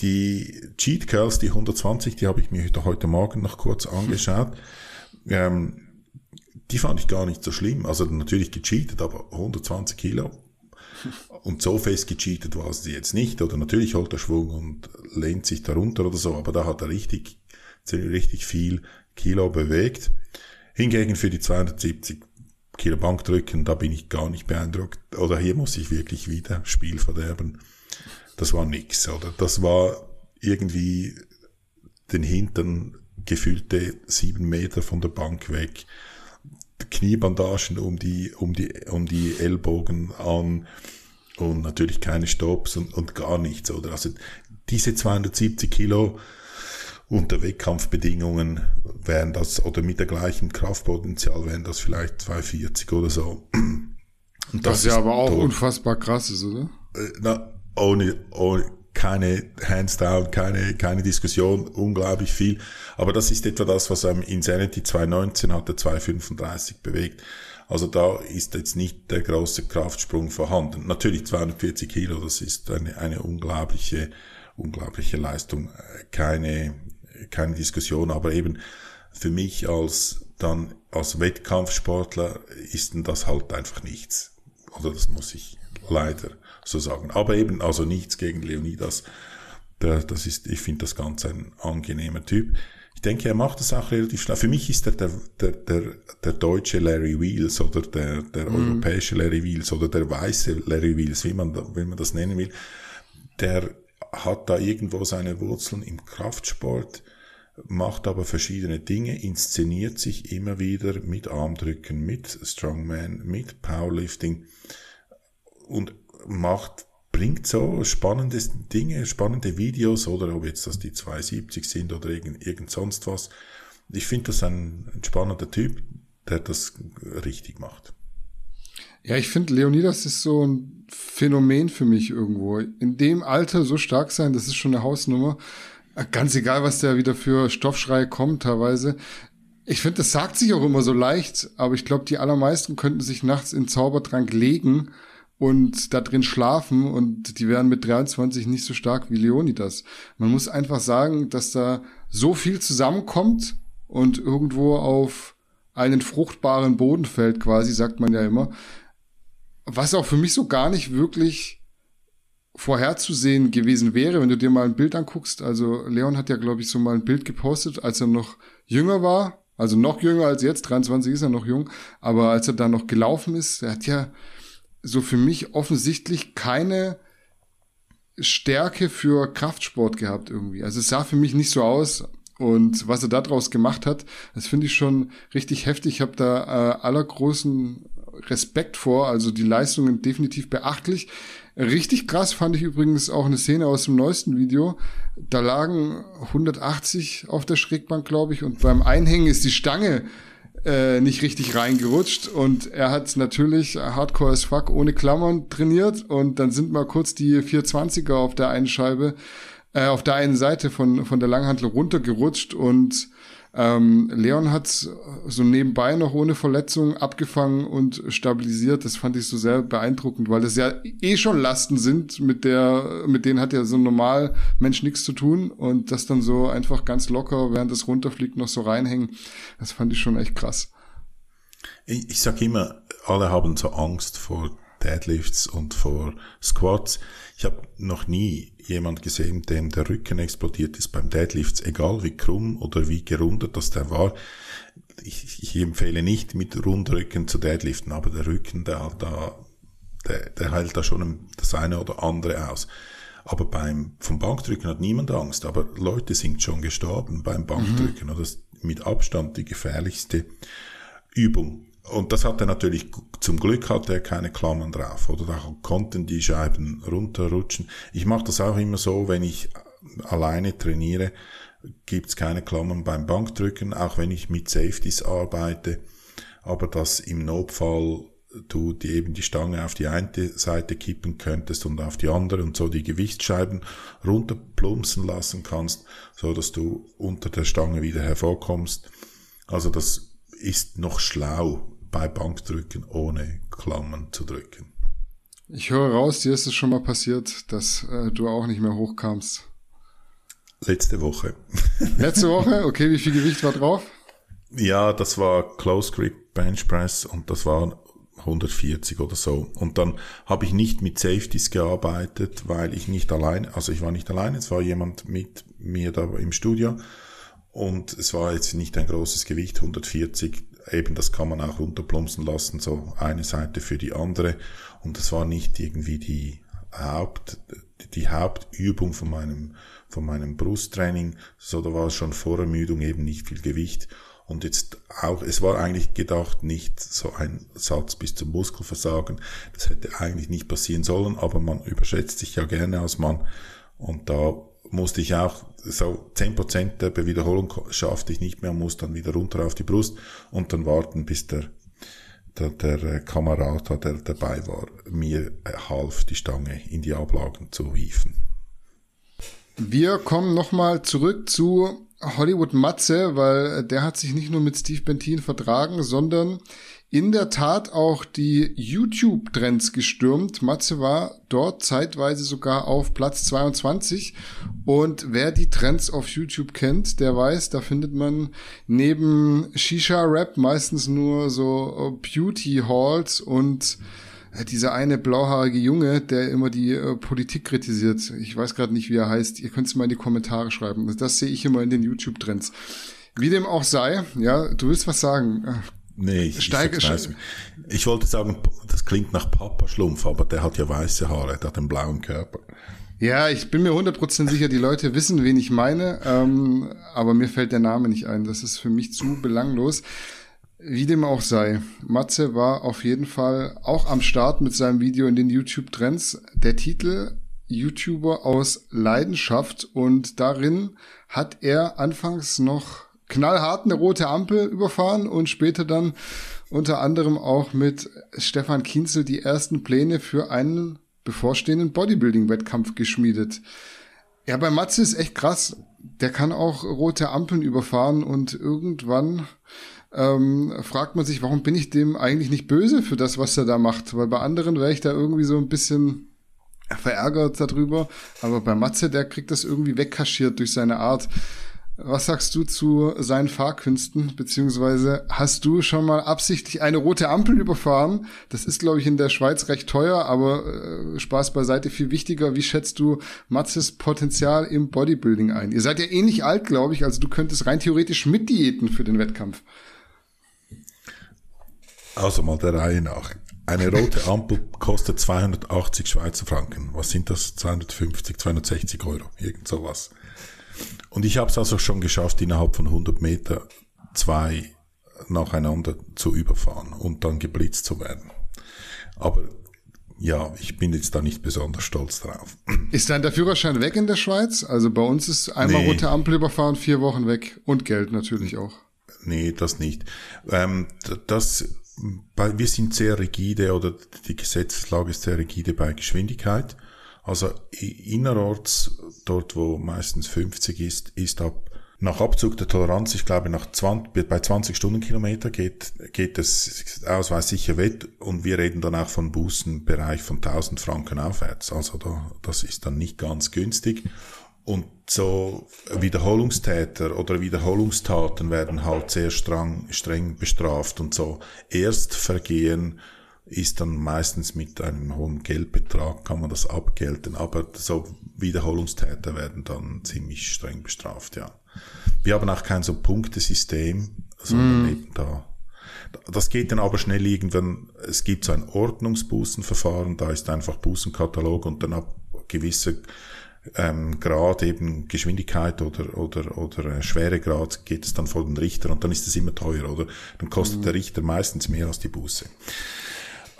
Die Cheat Curls, die 120, die habe ich mir heute Morgen noch kurz angeschaut. Ähm, die fand ich gar nicht so schlimm. Also natürlich gecheatet, aber 120 Kilo. Und so fest gecheatet war sie jetzt nicht. Oder natürlich holt er Schwung und lehnt sich darunter oder so, aber da hat er richtig, richtig viel Kilo bewegt. Hingegen für die 270 Kilo Bankdrücken, da bin ich gar nicht beeindruckt. Oder hier muss ich wirklich wieder Spiel verderben. Das war nix, oder? Das war irgendwie den Hintern gefühlte sieben Meter von der Bank weg. Kniebandagen um die, um die, um die Ellbogen an und natürlich keine Stops und, und gar nichts, oder? Also diese 270 Kilo unter Wettkampfbedingungen wären das, oder mit der gleichen Kraftpotenzial wären das vielleicht 240 oder so. Und das, das ist ja aber auch tot. unfassbar krass ist, oder? Äh, na, ohne, ohne, keine Hands down, keine, keine Diskussion, unglaublich viel. Aber das ist etwa das, was einem Insanity 219 hatte, 235 bewegt. Also da ist jetzt nicht der große Kraftsprung vorhanden. Natürlich 240 Kilo, das ist eine, eine unglaubliche, unglaubliche Leistung. Keine, keine Diskussion, aber eben für mich als dann als Wettkampfsportler ist denn das halt einfach nichts. Oder das muss ich leider so sagen. Aber eben also nichts gegen Leonidas. Der, das ist, ich finde das ganz ein angenehmer Typ. Ich denke, er macht das auch relativ schnell. Für mich ist er der, der, der, der deutsche Larry Wheels oder der, der mhm. europäische Larry Wheels oder der weiße Larry Wheels, wie man, wie man das nennen will. Der hat da irgendwo seine Wurzeln im Kraftsport, macht aber verschiedene Dinge, inszeniert sich immer wieder mit Armdrücken, mit Strongman, mit Powerlifting und macht, bringt so spannende Dinge, spannende Videos oder ob jetzt das die 270 sind oder irgend, irgend sonst was. Ich finde das ein, ein spannender Typ, der das richtig macht. Ja, ich finde, Leonidas ist so ein Phänomen für mich irgendwo. In dem Alter so stark sein, das ist schon eine Hausnummer. Ganz egal, was der wieder für Stoffschrei kommt, teilweise. Ich finde, das sagt sich auch immer so leicht, aber ich glaube, die allermeisten könnten sich nachts in Zaubertrank legen und da drin schlafen und die wären mit 23 nicht so stark wie Leonidas. Man muss einfach sagen, dass da so viel zusammenkommt und irgendwo auf einen fruchtbaren Boden fällt quasi, sagt man ja immer. Was auch für mich so gar nicht wirklich vorherzusehen gewesen wäre, wenn du dir mal ein Bild anguckst. Also Leon hat ja, glaube ich, so mal ein Bild gepostet, als er noch jünger war. Also noch jünger als jetzt, 23 ist er noch jung, aber als er da noch gelaufen ist, er hat ja so für mich offensichtlich keine Stärke für Kraftsport gehabt irgendwie. Also es sah für mich nicht so aus. Und was er daraus gemacht hat, das finde ich schon richtig heftig. Ich habe da äh, allergroßen Respekt vor. Also die Leistungen definitiv beachtlich. Richtig krass fand ich übrigens auch eine Szene aus dem neuesten Video. Da lagen 180 auf der Schrägbank, glaube ich, und beim Einhängen ist die Stange äh, nicht richtig reingerutscht. Und er hat natürlich Hardcore as fuck ohne Klammern trainiert. Und dann sind mal kurz die 420er auf der einen Scheibe, äh, auf der einen Seite von, von der Langhantel runtergerutscht. Und ähm, Leon hat so nebenbei noch ohne Verletzung abgefangen und stabilisiert. Das fand ich so sehr beeindruckend, weil das ja eh schon Lasten sind, mit der, mit denen hat ja so ein normal Mensch nichts zu tun und das dann so einfach ganz locker, während das runterfliegt, noch so reinhängen. Das fand ich schon echt krass. Ich, ich sag immer, alle haben so Angst vor Deadlifts und vor Squats. Ich habe noch nie jemand gesehen, dem der Rücken explodiert ist beim Deadlifts, egal wie krumm oder wie gerundet das der war. Ich, ich empfehle nicht mit Rundrücken zu Deadliften, aber der Rücken, der, da, der, der heilt da schon das eine oder andere aus. Aber beim, vom Bankdrücken hat niemand Angst, aber Leute sind schon gestorben beim Bankdrücken. Mhm. Das ist mit Abstand die gefährlichste Übung und das hat er natürlich, zum Glück hatte er keine Klammern drauf, oder da konnten die Scheiben runterrutschen. Ich mache das auch immer so, wenn ich alleine trainiere, gibt's keine Klammern beim Bankdrücken, auch wenn ich mit Safeties arbeite, aber dass im Notfall du die eben die Stange auf die eine Seite kippen könntest und auf die andere und so die Gewichtsscheiben runterplumpsen lassen kannst, so dass du unter der Stange wieder hervorkommst. Also das ist noch schlau, bei Bankdrücken ohne Klammern zu drücken. Ich höre raus, dir ist es schon mal passiert, dass äh, du auch nicht mehr hochkamst. Letzte Woche. Letzte Woche? Okay, wie viel Gewicht war drauf? Ja, das war Close Grip Bench Press und das waren 140 oder so. Und dann habe ich nicht mit Safeties gearbeitet, weil ich nicht allein, also ich war nicht allein, es war jemand mit mir da im Studio und es war jetzt nicht ein großes Gewicht, 140 eben das kann man auch runterplumpsen lassen, so eine Seite für die andere. Und das war nicht irgendwie die Haupt, die Hauptübung von meinem, von meinem Brusttraining, so da war schon vor Ermüdung eben nicht viel Gewicht. Und jetzt auch, es war eigentlich gedacht, nicht so ein Satz bis zum Muskelversagen. Das hätte eigentlich nicht passieren sollen, aber man überschätzt sich ja gerne als Mann. Und da musste ich auch so zehn Prozent der Wiederholung schaffte ich nicht mehr, muss dann wieder runter auf die Brust und dann warten, bis der, der, der Kamerad, der dabei war, mir half, die Stange in die Ablagen zu hieven. Wir kommen nochmal zurück zu Hollywood Matze, weil der hat sich nicht nur mit Steve Bentin vertragen, sondern in der Tat auch die YouTube-Trends gestürmt. Matze war dort zeitweise sogar auf Platz 22. Und wer die Trends auf YouTube kennt, der weiß, da findet man neben Shisha-Rap meistens nur so Beauty-Halls und äh, dieser eine blauhaarige Junge, der immer die äh, Politik kritisiert. Ich weiß gerade nicht, wie er heißt. Ihr könnt es mal in die Kommentare schreiben. Das sehe ich immer in den YouTube-Trends. Wie dem auch sei, ja, du willst was sagen. Nee, ich, Steige, ich, ich wollte sagen, das klingt nach Papa Schlumpf, aber der hat ja weiße Haare, der hat einen blauen Körper. Ja, ich bin mir 100% sicher, die Leute wissen, wen ich meine, ähm, aber mir fällt der Name nicht ein. Das ist für mich zu belanglos. Wie dem auch sei, Matze war auf jeden Fall auch am Start mit seinem Video in den YouTube-Trends. Der Titel YouTuber aus Leidenschaft und darin hat er anfangs noch knallhart eine rote Ampel überfahren und später dann unter anderem auch mit Stefan Kienzel die ersten Pläne für einen bevorstehenden Bodybuilding-Wettkampf geschmiedet. Ja, bei Matze ist echt krass. Der kann auch rote Ampeln überfahren und irgendwann ähm, fragt man sich, warum bin ich dem eigentlich nicht böse für das, was er da macht? Weil bei anderen wäre ich da irgendwie so ein bisschen verärgert darüber. Aber bei Matze, der kriegt das irgendwie wegkaschiert durch seine Art. Was sagst du zu seinen Fahrkünsten? Beziehungsweise hast du schon mal absichtlich eine rote Ampel überfahren? Das ist, glaube ich, in der Schweiz recht teuer, aber äh, Spaß beiseite viel wichtiger. Wie schätzt du Matzes Potenzial im Bodybuilding ein? Ihr seid ja ähnlich eh alt, glaube ich, also du könntest rein theoretisch mitdiäten für den Wettkampf. Also mal der Reihe nach. Eine rote Ampel kostet 280 Schweizer Franken. Was sind das? 250, 260 Euro, irgend sowas. Und ich habe es also schon geschafft, innerhalb von 100 Meter zwei nacheinander zu überfahren und dann geblitzt zu werden. Aber ja, ich bin jetzt da nicht besonders stolz drauf. Ist dann der Führerschein weg in der Schweiz? Also bei uns ist einmal nee. rote Ampel überfahren, vier Wochen weg und Geld natürlich auch. Nee, das nicht. Ähm, das, bei, wir sind sehr rigide oder die Gesetzeslage ist sehr rigide bei Geschwindigkeit. Also innerorts, dort wo meistens 50 ist, ist ab nach Abzug der Toleranz, ich glaube nach 20, bei 20 Stundenkilometer geht, geht das Ausweis sicher weg und wir reden dann auch von Bußenbereich von 1000 Franken aufwärts. Also da, das ist dann nicht ganz günstig. Und so Wiederholungstäter oder Wiederholungstaten werden halt sehr streng, streng bestraft und so Erstvergehen ist dann meistens mit einem hohen Geldbetrag, kann man das abgelten, aber so Wiederholungstäter werden dann ziemlich streng bestraft, ja. Wir haben auch kein so Punktesystem, sondern mm. eben da. Das geht dann aber schnell irgendwann, es gibt so ein Ordnungsbußenverfahren, da ist einfach Bußenkatalog und dann ab gewisser ähm, Grad eben Geschwindigkeit oder oder oder äh, Schweregrad geht es dann vor den Richter und dann ist es immer teuer oder dann kostet mm. der Richter meistens mehr als die Buße.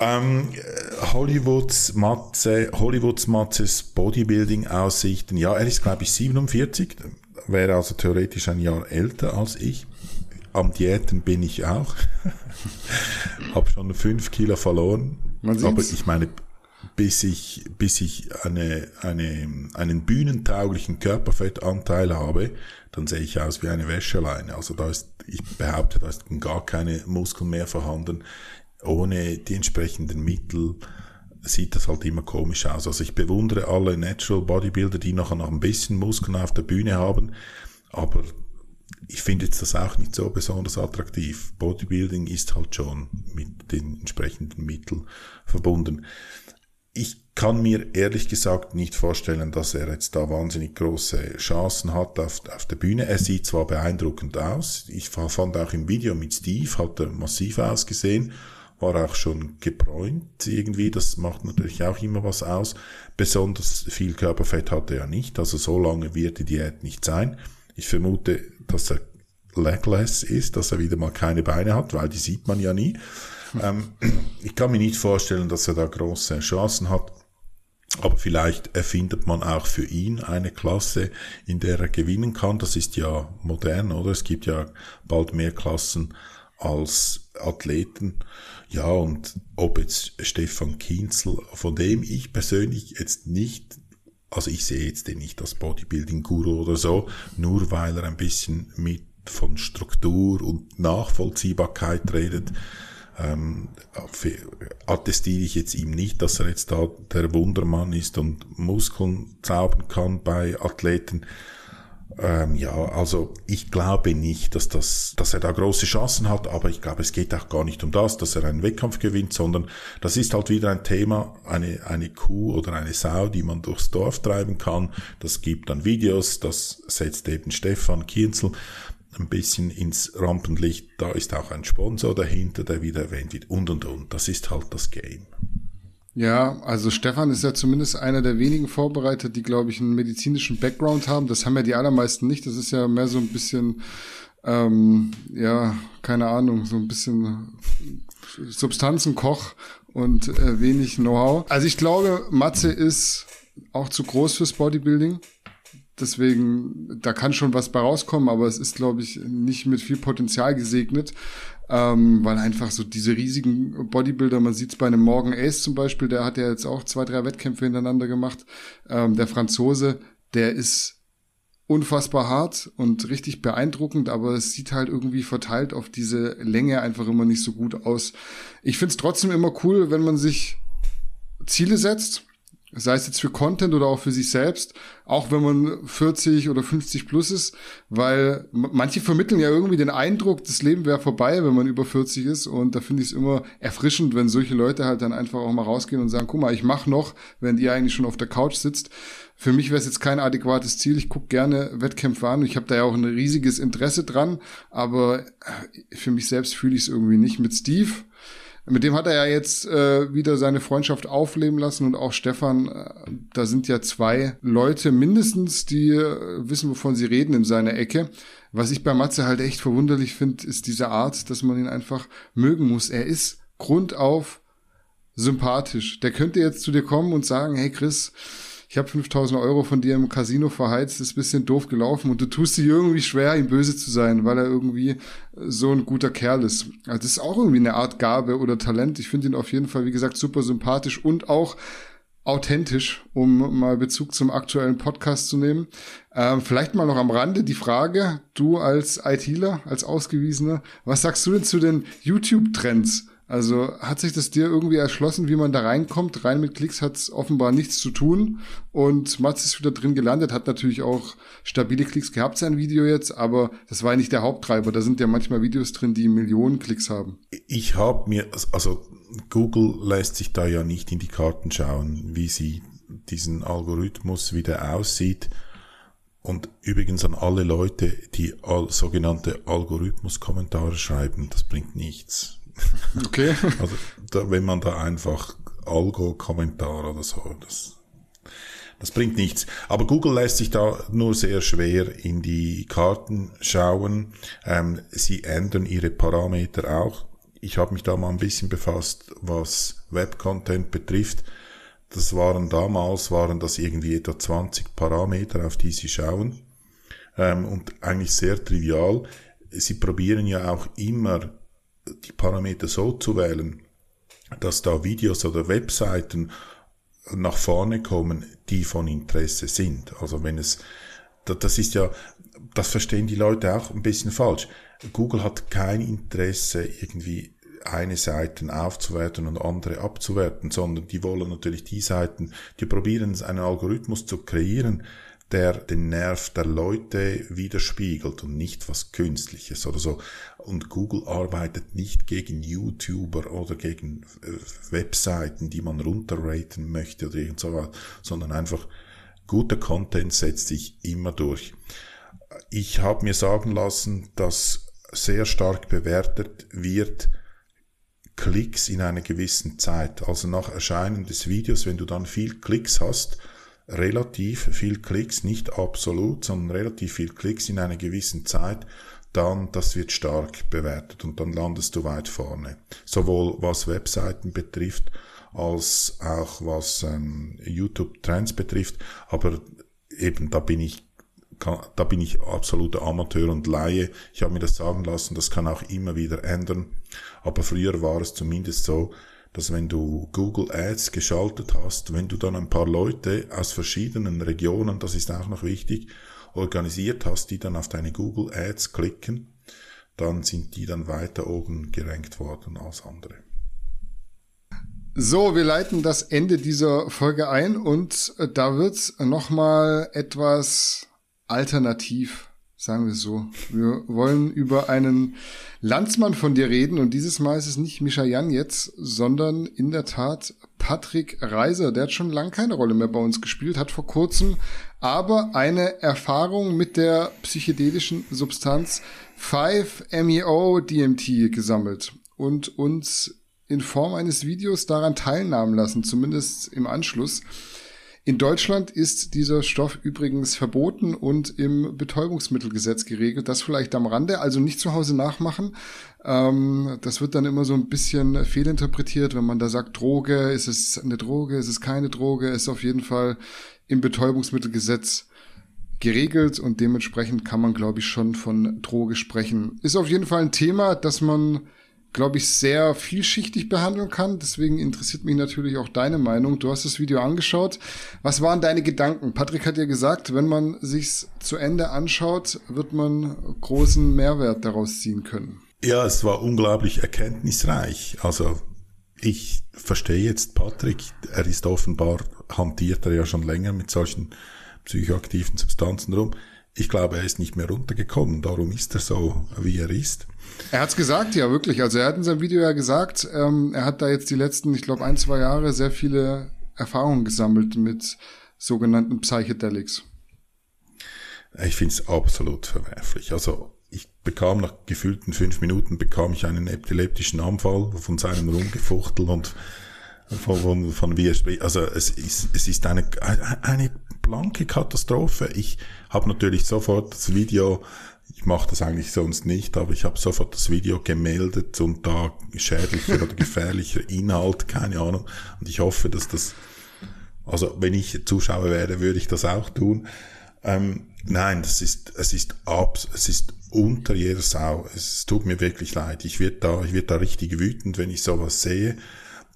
Ähm, Hollywoods Matze, Hollywoods Matzes Bodybuilding-Aussichten. Ja, er ist, glaube ich, 47, wäre also theoretisch ein Jahr älter als ich. Am Diäten bin ich auch. Hab schon fünf Kilo verloren. Aber ich meine, bis ich, bis ich eine, eine, einen bühnentauglichen Körperfettanteil habe, dann sehe ich aus wie eine Wäscheleine. Also da ist, ich behaupte, da ist gar keine Muskeln mehr vorhanden ohne die entsprechenden Mittel sieht das halt immer komisch aus. Also ich bewundere alle Natural Bodybuilder, die nachher noch ein bisschen Muskeln auf der Bühne haben, aber ich finde jetzt das auch nicht so besonders attraktiv. Bodybuilding ist halt schon mit den entsprechenden Mitteln verbunden. ich kann mir ehrlich gesagt nicht vorstellen, dass er jetzt da wahnsinnig große Chancen hat auf, auf der Bühne. Er sieht zwar beeindruckend aus. Ich fand auch im Video mit Steve hat er massiv ausgesehen, war auch schon gebräunt irgendwie. Das macht natürlich auch immer was aus. Besonders viel Körperfett hat er ja nicht. Also so lange wird die Diät nicht sein. Ich vermute, dass er legless ist, dass er wieder mal keine Beine hat, weil die sieht man ja nie. Ähm, ich kann mir nicht vorstellen, dass er da große Chancen hat. Aber vielleicht erfindet man auch für ihn eine Klasse, in der er gewinnen kann. Das ist ja modern, oder? Es gibt ja bald mehr Klassen als Athleten. Ja, und ob jetzt Stefan Kienzel, von dem ich persönlich jetzt nicht, also ich sehe jetzt den nicht als Bodybuilding-Guru oder so, nur weil er ein bisschen mit von Struktur und Nachvollziehbarkeit redet ähm, attestiere ich jetzt ihm nicht, dass er jetzt da der Wundermann ist und Muskeln zaubern kann bei Athleten. Ähm, ja, also ich glaube nicht, dass das, dass er da große Chancen hat, aber ich glaube, es geht auch gar nicht um das, dass er einen Wettkampf gewinnt, sondern das ist halt wieder ein Thema, eine, eine Kuh oder eine Sau, die man durchs Dorf treiben kann. Das gibt dann Videos, das setzt eben Stefan Kienzel ein bisschen ins Rampenlicht. Da ist auch ein Sponsor dahinter, der wieder erwähnt wird und und und. Das ist halt das Game. Ja, also Stefan ist ja zumindest einer der wenigen Vorbereiter, die, glaube ich, einen medizinischen Background haben. Das haben ja die allermeisten nicht. Das ist ja mehr so ein bisschen, ähm, ja, keine Ahnung, so ein bisschen Substanzenkoch und äh, wenig Know-how. Also ich glaube, Matze ist auch zu groß fürs Bodybuilding. Deswegen, da kann schon was bei rauskommen, aber es ist, glaube ich, nicht mit viel Potenzial gesegnet, ähm, weil einfach so diese riesigen Bodybuilder, man sieht es bei einem Morgan Ace zum Beispiel, der hat ja jetzt auch zwei, drei Wettkämpfe hintereinander gemacht. Ähm, der Franzose, der ist unfassbar hart und richtig beeindruckend, aber es sieht halt irgendwie verteilt auf diese Länge einfach immer nicht so gut aus. Ich finde es trotzdem immer cool, wenn man sich Ziele setzt sei es jetzt für Content oder auch für sich selbst, auch wenn man 40 oder 50 plus ist, weil manche vermitteln ja irgendwie den Eindruck, das Leben wäre vorbei, wenn man über 40 ist und da finde ich es immer erfrischend, wenn solche Leute halt dann einfach auch mal rausgehen und sagen, guck mal, ich mache noch, während ihr eigentlich schon auf der Couch sitzt. Für mich wäre es jetzt kein adäquates Ziel. Ich gucke gerne Wettkämpfe an. Ich habe da ja auch ein riesiges Interesse dran, aber für mich selbst fühle ich es irgendwie nicht. Mit Steve mit dem hat er ja jetzt äh, wieder seine Freundschaft aufleben lassen und auch Stefan, äh, da sind ja zwei Leute mindestens, die äh, wissen, wovon sie reden in seiner Ecke. Was ich bei Matze halt echt verwunderlich finde, ist diese Art, dass man ihn einfach mögen muss. Er ist grundauf sympathisch. Der könnte jetzt zu dir kommen und sagen, hey Chris, ich habe 5000 Euro von dir im Casino verheizt, ist bisschen doof gelaufen und du tust dir irgendwie schwer, ihm böse zu sein, weil er irgendwie so ein guter Kerl ist. Also das ist auch irgendwie eine Art Gabe oder Talent. Ich finde ihn auf jeden Fall, wie gesagt, super sympathisch und auch authentisch, um mal Bezug zum aktuellen Podcast zu nehmen. Ähm, vielleicht mal noch am Rande die Frage, du als ITler, als Ausgewiesener, was sagst du denn zu den YouTube-Trends? Also hat sich das dir irgendwie erschlossen, wie man da reinkommt? Rein mit Klicks hat es offenbar nichts zu tun. Und Mats ist wieder drin gelandet, hat natürlich auch stabile Klicks gehabt, sein Video jetzt, aber das war ja nicht der Haupttreiber. Da sind ja manchmal Videos drin, die Millionen Klicks haben. Ich habe mir, also Google lässt sich da ja nicht in die Karten schauen, wie sie diesen Algorithmus wieder aussieht. Und übrigens an alle Leute, die sogenannte Algorithmus-Kommentare schreiben, das bringt nichts Okay. Also, da, wenn man da einfach Algo-Kommentar oder so, das, das bringt nichts. Aber Google lässt sich da nur sehr schwer in die Karten schauen. Ähm, sie ändern ihre Parameter auch. Ich habe mich da mal ein bisschen befasst, was Web-Content betrifft. Das waren damals, waren das irgendwie etwa 20 Parameter, auf die sie schauen. Ähm, und eigentlich sehr trivial. Sie probieren ja auch immer die Parameter so zu wählen, dass da Videos oder Webseiten nach vorne kommen, die von Interesse sind. Also wenn es, das ist ja, das verstehen die Leute auch ein bisschen falsch. Google hat kein Interesse, irgendwie eine Seiten aufzuwerten und andere abzuwerten, sondern die wollen natürlich die Seiten, die probieren einen Algorithmus zu kreieren, der den Nerv der Leute widerspiegelt und nicht was Künstliches oder so. Und Google arbeitet nicht gegen YouTuber oder gegen äh, Webseiten, die man runterraten möchte oder irgend so was, sondern einfach guter Content setzt sich immer durch. Ich habe mir sagen lassen, dass sehr stark bewertet wird, Klicks in einer gewissen Zeit. Also nach Erscheinen des Videos, wenn du dann viel Klicks hast, relativ viel Klicks, nicht absolut, sondern relativ viel Klicks in einer gewissen Zeit, dann das wird stark bewertet und dann landest du weit vorne. Sowohl was Webseiten betrifft, als auch was ähm, YouTube Trends betrifft, aber eben da bin ich da bin ich absoluter Amateur und Laie. Ich habe mir das sagen lassen, das kann auch immer wieder ändern. Aber früher war es zumindest so, dass wenn du Google Ads geschaltet hast, wenn du dann ein paar Leute aus verschiedenen Regionen, das ist auch noch wichtig, organisiert hast, die dann auf deine Google Ads klicken, dann sind die dann weiter oben gerankt worden als andere. So, wir leiten das Ende dieser Folge ein und da wird's nochmal etwas alternativ sagen wir es so. Wir wollen über einen Landsmann von dir reden und dieses Mal ist es nicht Mischa Jan jetzt, sondern in der Tat Patrick Reiser. Der hat schon lange keine Rolle mehr bei uns gespielt, hat vor kurzem aber eine Erfahrung mit der psychedelischen Substanz 5-MeO-DMT gesammelt und uns in Form eines Videos daran teilnahmen lassen, zumindest im Anschluss. In Deutschland ist dieser Stoff übrigens verboten und im Betäubungsmittelgesetz geregelt. Das vielleicht am Rande, also nicht zu Hause nachmachen. Ähm, das wird dann immer so ein bisschen fehlinterpretiert, wenn man da sagt Droge, ist es eine Droge, ist es keine Droge, ist auf jeden Fall im Betäubungsmittelgesetz geregelt und dementsprechend kann man, glaube ich, schon von Droge sprechen. Ist auf jeden Fall ein Thema, das man glaube ich, sehr vielschichtig behandeln kann. Deswegen interessiert mich natürlich auch deine Meinung. Du hast das Video angeschaut. Was waren deine Gedanken? Patrick hat ja gesagt, wenn man sich's zu Ende anschaut, wird man großen Mehrwert daraus ziehen können. Ja, es war unglaublich erkenntnisreich. Also ich verstehe jetzt Patrick. Er ist offenbar, hantiert er ja schon länger mit solchen psychoaktiven Substanzen rum. Ich glaube, er ist nicht mehr runtergekommen. Darum ist er so, wie er ist. Er hat's gesagt, ja, wirklich. Also er hat in seinem Video ja gesagt, ähm, er hat da jetzt die letzten, ich glaube, ein, zwei Jahre sehr viele Erfahrungen gesammelt mit sogenannten Psychedelics. Ich finde es absolut verwerflich. Also ich bekam nach gefühlten fünf Minuten bekam ich einen epileptischen Anfall von seinem Rumgefuchtel und von, von, von wie er spricht. Also es ist, es ist eine, eine blanke Katastrophe. Ich habe natürlich sofort das Video, ich mache das eigentlich sonst nicht, aber ich habe sofort das Video gemeldet und da schädlicher oder gefährlicher Inhalt, keine Ahnung. Und ich hoffe, dass das, also wenn ich Zuschauer wäre, würde ich das auch tun. Ähm, nein, das ist, es ist ab, es ist unter jeder Sau. Es tut mir wirklich leid. Ich werde da, ich werde da richtig wütend, wenn ich sowas sehe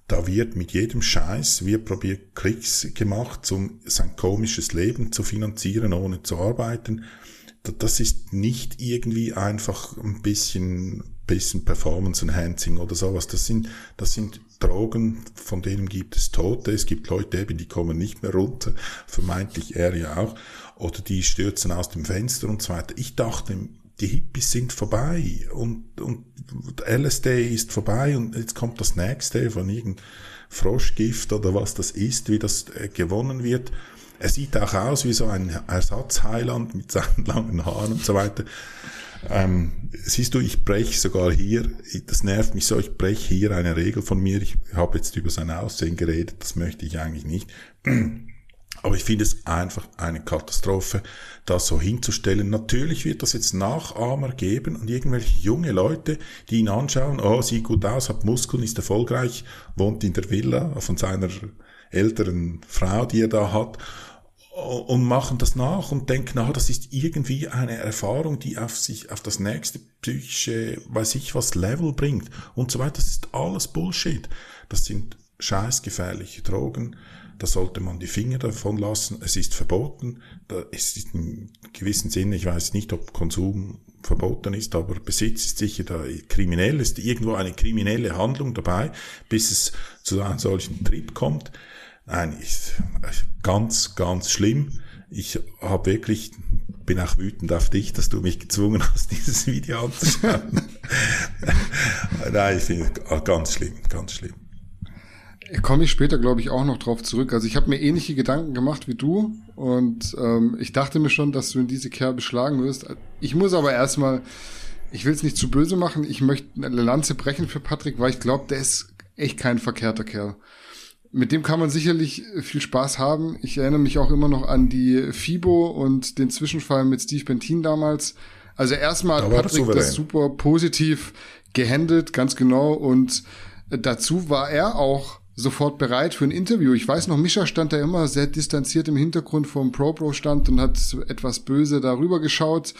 da wird mit jedem Scheiß, wird probiert Klicks gemacht, um sein komisches Leben zu finanzieren, ohne zu arbeiten. Das ist nicht irgendwie einfach ein bisschen, bisschen Performance Enhancing oder sowas. Das sind, das sind Drogen, von denen gibt es Tote. Es gibt Leute eben, die kommen nicht mehr runter. Vermeintlich er ja auch. Oder die stürzen aus dem Fenster und so weiter. Ich dachte, die Hippies sind vorbei und, und LSD ist vorbei und jetzt kommt das nächste von irgendeinem Froschgift oder was das ist, wie das äh, gewonnen wird. Er sieht auch aus wie so ein Ersatzheiland mit seinen langen Haaren und so weiter. Ähm, siehst du, ich breche sogar hier, das nervt mich so, ich breche hier eine Regel von mir. Ich habe jetzt über sein Aussehen geredet, das möchte ich eigentlich nicht. Aber ich finde es einfach eine Katastrophe, das so hinzustellen. Natürlich wird das jetzt Nachahmer geben und irgendwelche junge Leute, die ihn anschauen, oh, sieht gut aus, hat Muskeln, ist erfolgreich, wohnt in der Villa von seiner älteren Frau, die er da hat, und machen das nach und denken, ah, das ist irgendwie eine Erfahrung, die auf sich, auf das nächste psychische, weiß ich was, Level bringt und so weiter. Das ist alles Bullshit. Das sind scheißgefährliche Drogen da sollte man die Finger davon lassen. Es ist verboten. Da ist in gewissem Sinne, ich weiß nicht, ob Konsum verboten ist, aber Besitz ist sicher da kriminell, ist irgendwo eine kriminelle Handlung dabei, bis es zu einem solchen Trip kommt. Nein, ist ganz, ganz schlimm. ich habe wirklich, bin auch wütend auf dich, dass du mich gezwungen hast, dieses Video anzuschauen. Nein, ich finde es ganz schlimm, ganz schlimm. Komme ich später, glaube ich, auch noch drauf zurück. Also ich habe mir ähnliche Gedanken gemacht wie du und ähm, ich dachte mir schon, dass du in diese Kerbe schlagen wirst. Ich muss aber erstmal, ich will es nicht zu böse machen, ich möchte eine Lanze brechen für Patrick, weil ich glaube, der ist echt kein verkehrter Kerl. Mit dem kann man sicherlich viel Spaß haben. Ich erinnere mich auch immer noch an die FIBO und den Zwischenfall mit Steve Bentin damals. Also erstmal hat Patrick das super positiv gehandelt, ganz genau. Und dazu war er auch sofort bereit für ein Interview. Ich weiß noch, Mischa stand da immer sehr distanziert im Hintergrund vom Pro-Pro stand und hat etwas böse darüber geschaut.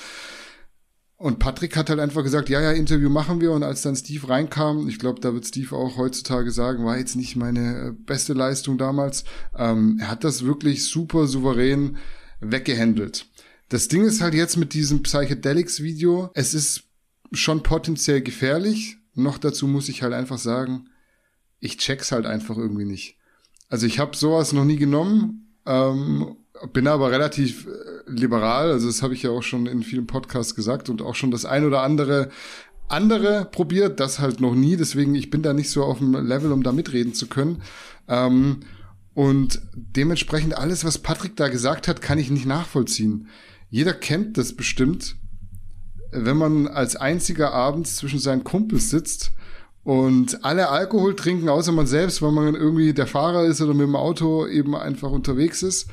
Und Patrick hat halt einfach gesagt, ja, ja, Interview machen wir. Und als dann Steve reinkam, ich glaube, da wird Steve auch heutzutage sagen, war jetzt nicht meine beste Leistung damals. Ähm, er hat das wirklich super souverän weggehandelt. Das Ding ist halt jetzt mit diesem Psychedelics-Video, es ist schon potenziell gefährlich. Noch dazu muss ich halt einfach sagen, ich check's halt einfach irgendwie nicht. Also ich habe sowas noch nie genommen, ähm, bin aber relativ äh, liberal, also das habe ich ja auch schon in vielen Podcasts gesagt und auch schon das ein oder andere andere probiert, das halt noch nie, deswegen ich bin da nicht so auf dem Level, um da mitreden zu können. Ähm, und dementsprechend alles, was Patrick da gesagt hat, kann ich nicht nachvollziehen. Jeder kennt das bestimmt, wenn man als einziger abends zwischen seinen Kumpels sitzt und alle Alkohol trinken, außer man selbst, weil man irgendwie der Fahrer ist oder mit dem Auto eben einfach unterwegs ist.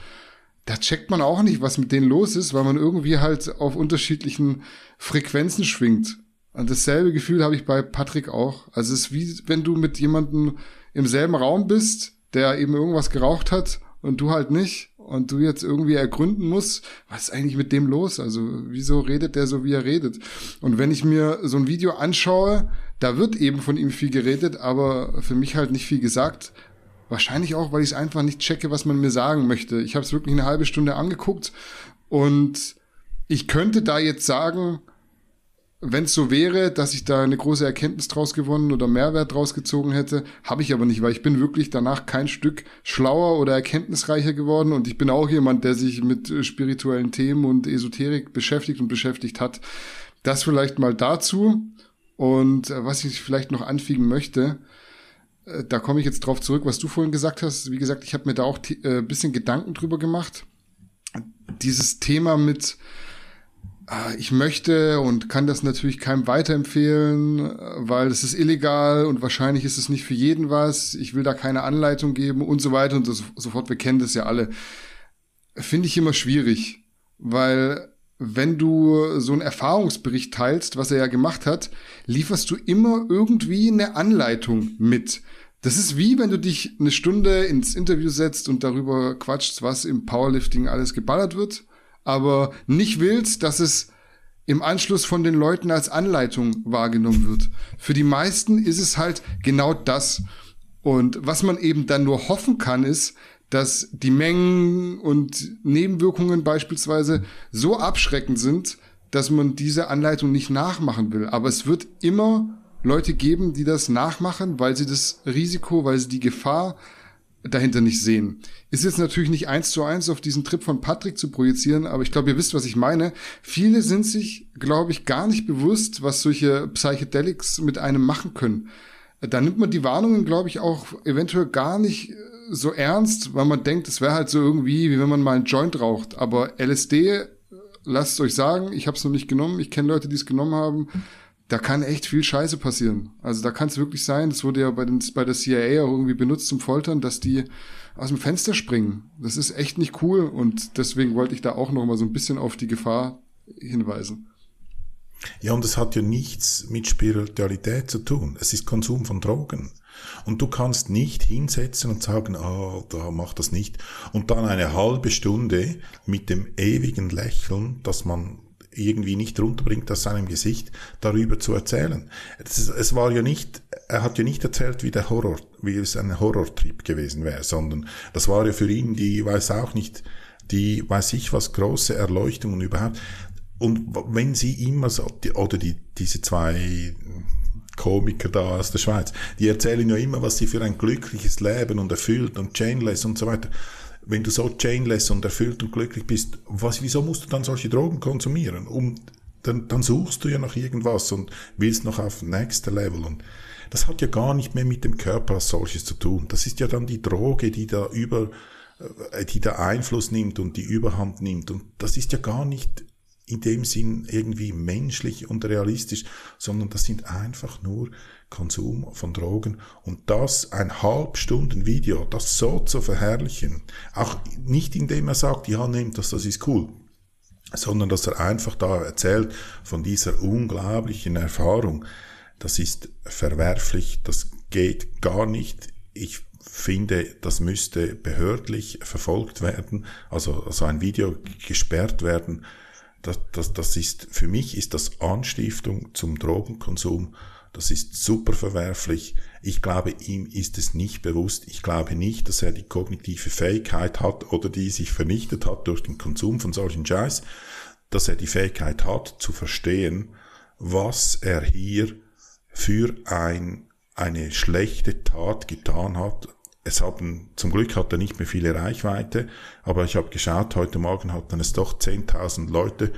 Da checkt man auch nicht, was mit denen los ist, weil man irgendwie halt auf unterschiedlichen Frequenzen schwingt. Und dasselbe Gefühl habe ich bei Patrick auch. Also es ist wie wenn du mit jemandem im selben Raum bist, der eben irgendwas geraucht hat und du halt nicht und du jetzt irgendwie ergründen musst, was ist eigentlich mit dem los? Also wieso redet der so, wie er redet? Und wenn ich mir so ein Video anschaue, da wird eben von ihm viel geredet, aber für mich halt nicht viel gesagt. Wahrscheinlich auch, weil ich es einfach nicht checke, was man mir sagen möchte. Ich habe es wirklich eine halbe Stunde angeguckt und ich könnte da jetzt sagen, wenn es so wäre, dass ich da eine große Erkenntnis draus gewonnen oder Mehrwert draus gezogen hätte, habe ich aber nicht, weil ich bin wirklich danach kein Stück schlauer oder erkenntnisreicher geworden und ich bin auch jemand, der sich mit spirituellen Themen und Esoterik beschäftigt und beschäftigt hat. Das vielleicht mal dazu. Und äh, was ich vielleicht noch anfügen möchte, äh, da komme ich jetzt drauf zurück, was du vorhin gesagt hast. Wie gesagt, ich habe mir da auch äh, bisschen Gedanken drüber gemacht. Dieses Thema mit, ich möchte und kann das natürlich keinem weiterempfehlen, weil es ist illegal und wahrscheinlich ist es nicht für jeden was. Ich will da keine Anleitung geben und so weiter und so fort. Wir kennen das ja alle. Finde ich immer schwierig, weil wenn du so einen Erfahrungsbericht teilst, was er ja gemacht hat, lieferst du immer irgendwie eine Anleitung mit. Das ist wie wenn du dich eine Stunde ins Interview setzt und darüber quatschst, was im Powerlifting alles geballert wird, aber nicht willst, dass es im Anschluss von den Leuten als Anleitung wahrgenommen wird. Für die meisten ist es halt genau das. Und was man eben dann nur hoffen kann, ist, dass die Mengen und Nebenwirkungen beispielsweise so abschreckend sind, dass man diese Anleitung nicht nachmachen will. Aber es wird immer Leute geben, die das nachmachen, weil sie das Risiko, weil sie die Gefahr dahinter nicht sehen. Ist jetzt natürlich nicht eins zu eins auf diesen Trip von Patrick zu projizieren, aber ich glaube, ihr wisst, was ich meine. Viele sind sich, glaube ich, gar nicht bewusst, was solche Psychedelics mit einem machen können. Da nimmt man die Warnungen, glaube ich, auch eventuell gar nicht so ernst, weil man denkt, es wäre halt so irgendwie, wie wenn man mal einen Joint raucht. Aber LSD, lasst es euch sagen, ich habe es noch nicht genommen, ich kenne Leute, die es genommen haben. Da kann echt viel Scheiße passieren. Also da kann es wirklich sein, das wurde ja bei, den, bei der CIA auch irgendwie benutzt zum Foltern, dass die aus dem Fenster springen. Das ist echt nicht cool und deswegen wollte ich da auch noch mal so ein bisschen auf die Gefahr hinweisen. Ja, und es hat ja nichts mit Spiritualität zu tun. Es ist Konsum von Drogen. Und du kannst nicht hinsetzen und sagen, ah, da mach das nicht. Und dann eine halbe Stunde mit dem ewigen Lächeln, das man irgendwie nicht runterbringt aus seinem Gesicht, darüber zu erzählen. Es, es war ja nicht, er hat ja nicht erzählt, wie der Horror, wie es ein Horrortrip gewesen wäre, sondern das war ja für ihn die, weiß auch nicht, die, weiß ich was, große Erleuchtung und überhaupt. Und wenn sie immer so, oder die, diese zwei Komiker da aus der Schweiz, die erzählen ja immer, was sie für ein glückliches Leben und erfüllt und chainless und so weiter. wenn du so chainless und erfüllt und glücklich bist, was, wieso musst du dann solche Drogen konsumieren? Um, dann, dann suchst du ja nach irgendwas und willst noch auf nächster Level und das hat ja gar nicht mehr mit dem Körper als solches zu tun. Das ist ja dann die Droge, die da über, äh, die da Einfluss nimmt und die Überhand nimmt und das ist ja gar nicht in dem Sinn irgendwie menschlich und realistisch, sondern das sind einfach nur Konsum von Drogen und das ein halbstunden Video, das so zu verherrlichen, auch nicht indem er sagt, ja, nehmt das, das ist cool, sondern dass er einfach da erzählt von dieser unglaublichen Erfahrung, das ist verwerflich, das geht gar nicht. Ich finde, das müsste behördlich verfolgt werden, also, also ein Video gesperrt werden. Das, das, das ist, für mich ist das Anstiftung zum Drogenkonsum das ist super verwerflich. Ich glaube, ihm ist es nicht bewusst. Ich glaube nicht, dass er die kognitive Fähigkeit hat oder die sich vernichtet hat durch den Konsum von solchen Scheiß, dass er die Fähigkeit hat zu verstehen, was er hier für ein, eine schlechte Tat getan hat. Es haben, zum Glück hat er nicht mehr viele Reichweite, aber ich habe geschaut, heute Morgen hatten es doch 10.000 Leute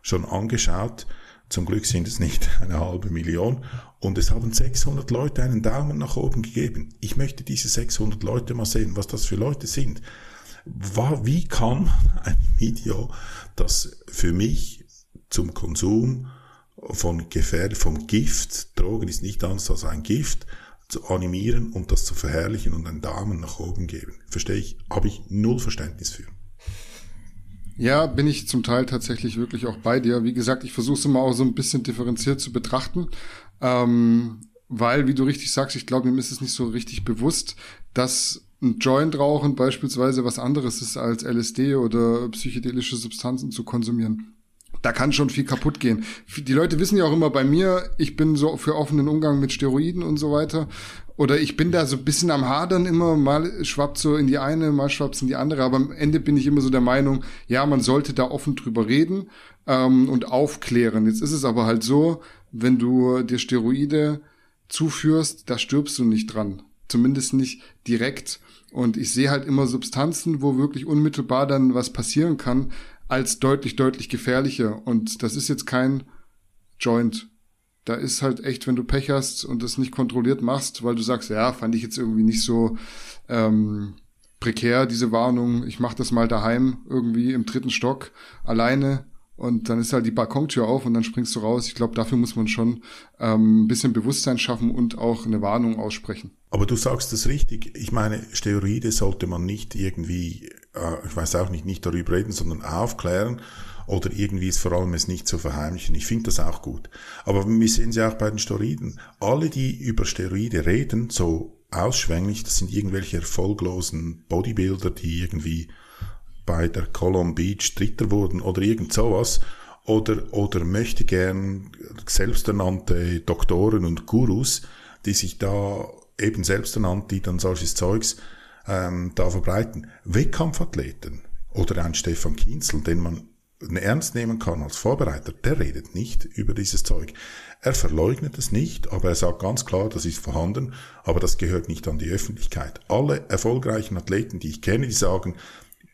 schon angeschaut. Zum Glück sind es nicht eine halbe Million. Und es haben 600 Leute einen Daumen nach oben gegeben. Ich möchte diese 600 Leute mal sehen, was das für Leute sind. Wie kann ein Video, das für mich zum Konsum von Gefähr vom Gift, Drogen ist nicht anders als ein Gift, zu animieren und das zu verherrlichen und einen Daumen nach oben geben. Verstehe ich, habe ich null Verständnis für. Ja, bin ich zum Teil tatsächlich wirklich auch bei dir. Wie gesagt, ich versuche es immer auch so ein bisschen differenziert zu betrachten, ähm, weil, wie du richtig sagst, ich glaube, ihm ist es nicht so richtig bewusst, dass ein Joint rauchen beispielsweise was anderes ist als LSD oder psychedelische Substanzen zu konsumieren da kann schon viel kaputt gehen. Die Leute wissen ja auch immer bei mir, ich bin so für offenen Umgang mit Steroiden und so weiter. Oder ich bin da so ein bisschen am Hadern immer, mal schwappt so in die eine, mal schwappt in die andere. Aber am Ende bin ich immer so der Meinung, ja, man sollte da offen drüber reden ähm, und aufklären. Jetzt ist es aber halt so, wenn du dir Steroide zuführst, da stirbst du nicht dran. Zumindest nicht direkt. Und ich sehe halt immer Substanzen, wo wirklich unmittelbar dann was passieren kann, als deutlich, deutlich gefährlicher. Und das ist jetzt kein Joint. Da ist halt echt, wenn du Pech hast und das nicht kontrolliert machst, weil du sagst, ja, fand ich jetzt irgendwie nicht so ähm, prekär, diese Warnung, ich mach das mal daheim, irgendwie im dritten Stock, alleine. Und dann ist halt die Balkontür auf und dann springst du raus. Ich glaube, dafür muss man schon ähm, ein bisschen Bewusstsein schaffen und auch eine Warnung aussprechen. Aber du sagst das richtig. Ich meine, Steroide sollte man nicht irgendwie äh, ich weiß auch nicht, nicht darüber reden, sondern aufklären oder irgendwie ist vor allem es nicht zu verheimlichen. Ich finde das auch gut. Aber wir sehen sie auch bei den Steroiden. Alle, die über Steroide reden, so ausschwänglich, das sind irgendwelche erfolglosen Bodybuilder, die irgendwie bei der Column Beach Dritter wurden oder irgend sowas. Oder, oder möchte gern selbsternannte Doktoren und Gurus, die sich da eben selbsternannt, die dann solches Zeugs ähm, da verbreiten. Wettkampfathleten oder ein Stefan Kienzel, den man ernst nehmen kann als Vorbereiter, der redet nicht über dieses Zeug. Er verleugnet es nicht, aber er sagt ganz klar, das ist vorhanden, aber das gehört nicht an die Öffentlichkeit. Alle erfolgreichen Athleten, die ich kenne, die sagen,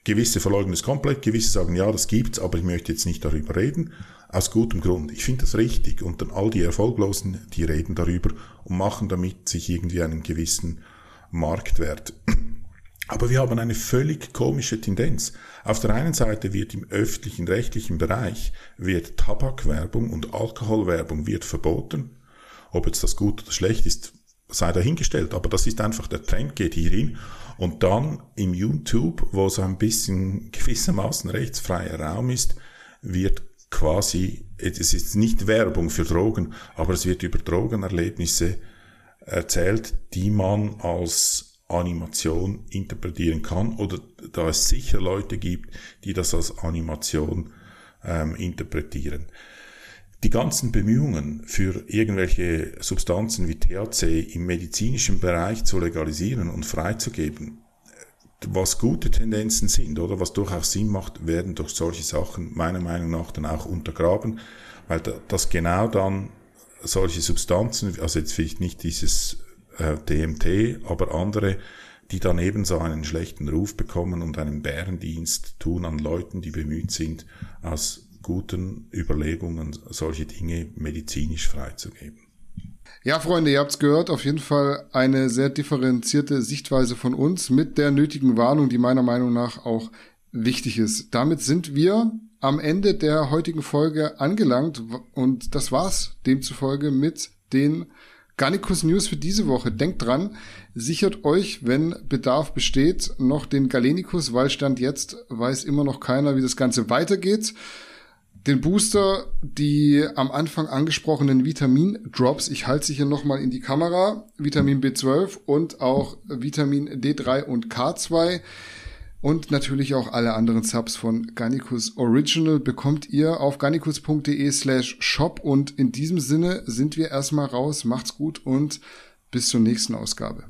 gewisse verleugnen es komplett, gewisse sagen, ja, das gibt's, aber ich möchte jetzt nicht darüber reden, aus gutem Grund. Ich finde das richtig und dann all die Erfolglosen, die reden darüber und machen damit sich irgendwie einen gewissen Marktwert. Aber wir haben eine völlig komische Tendenz. Auf der einen Seite wird im öffentlichen rechtlichen Bereich wird Tabakwerbung und Alkoholwerbung wird verboten. Ob jetzt das gut oder schlecht ist, sei dahingestellt. Aber das ist einfach der Trend geht hierin. Und dann im YouTube, wo so ein bisschen gewissermaßen rechtsfreier Raum ist, wird quasi, es ist nicht Werbung für Drogen, aber es wird über Drogenerlebnisse erzählt, die man als Animation interpretieren kann oder da es sicher Leute gibt, die das als Animation ähm, interpretieren. Die ganzen Bemühungen für irgendwelche Substanzen wie THC im medizinischen Bereich zu legalisieren und freizugeben, was gute Tendenzen sind oder was durchaus Sinn macht, werden durch solche Sachen meiner Meinung nach dann auch untergraben, weil das genau dann solche Substanzen, also jetzt vielleicht nicht dieses äh, DMT, aber andere die dann ebenso einen schlechten Ruf bekommen und einen Bärendienst tun an Leuten, die bemüht sind, aus guten Überlegungen solche Dinge medizinisch freizugeben. Ja, Freunde, ihr habt's gehört, auf jeden Fall eine sehr differenzierte Sichtweise von uns mit der nötigen Warnung, die meiner Meinung nach auch wichtig ist. Damit sind wir am Ende der heutigen Folge angelangt und das war's demzufolge mit den Garnicus News für diese Woche. Denkt dran, sichert euch, wenn Bedarf besteht, noch den Galenicus, weil Stand jetzt weiß immer noch keiner, wie das Ganze weitergeht. Den Booster, die am Anfang angesprochenen Vitamin-Drops, ich halte sie hier nochmal in die Kamera, Vitamin B12 und auch Vitamin D3 und K2 und natürlich auch alle anderen Subs von Garnicus Original bekommt ihr auf garnicus.de slash shop und in diesem Sinne sind wir erstmal raus. Macht's gut und bis zur nächsten Ausgabe.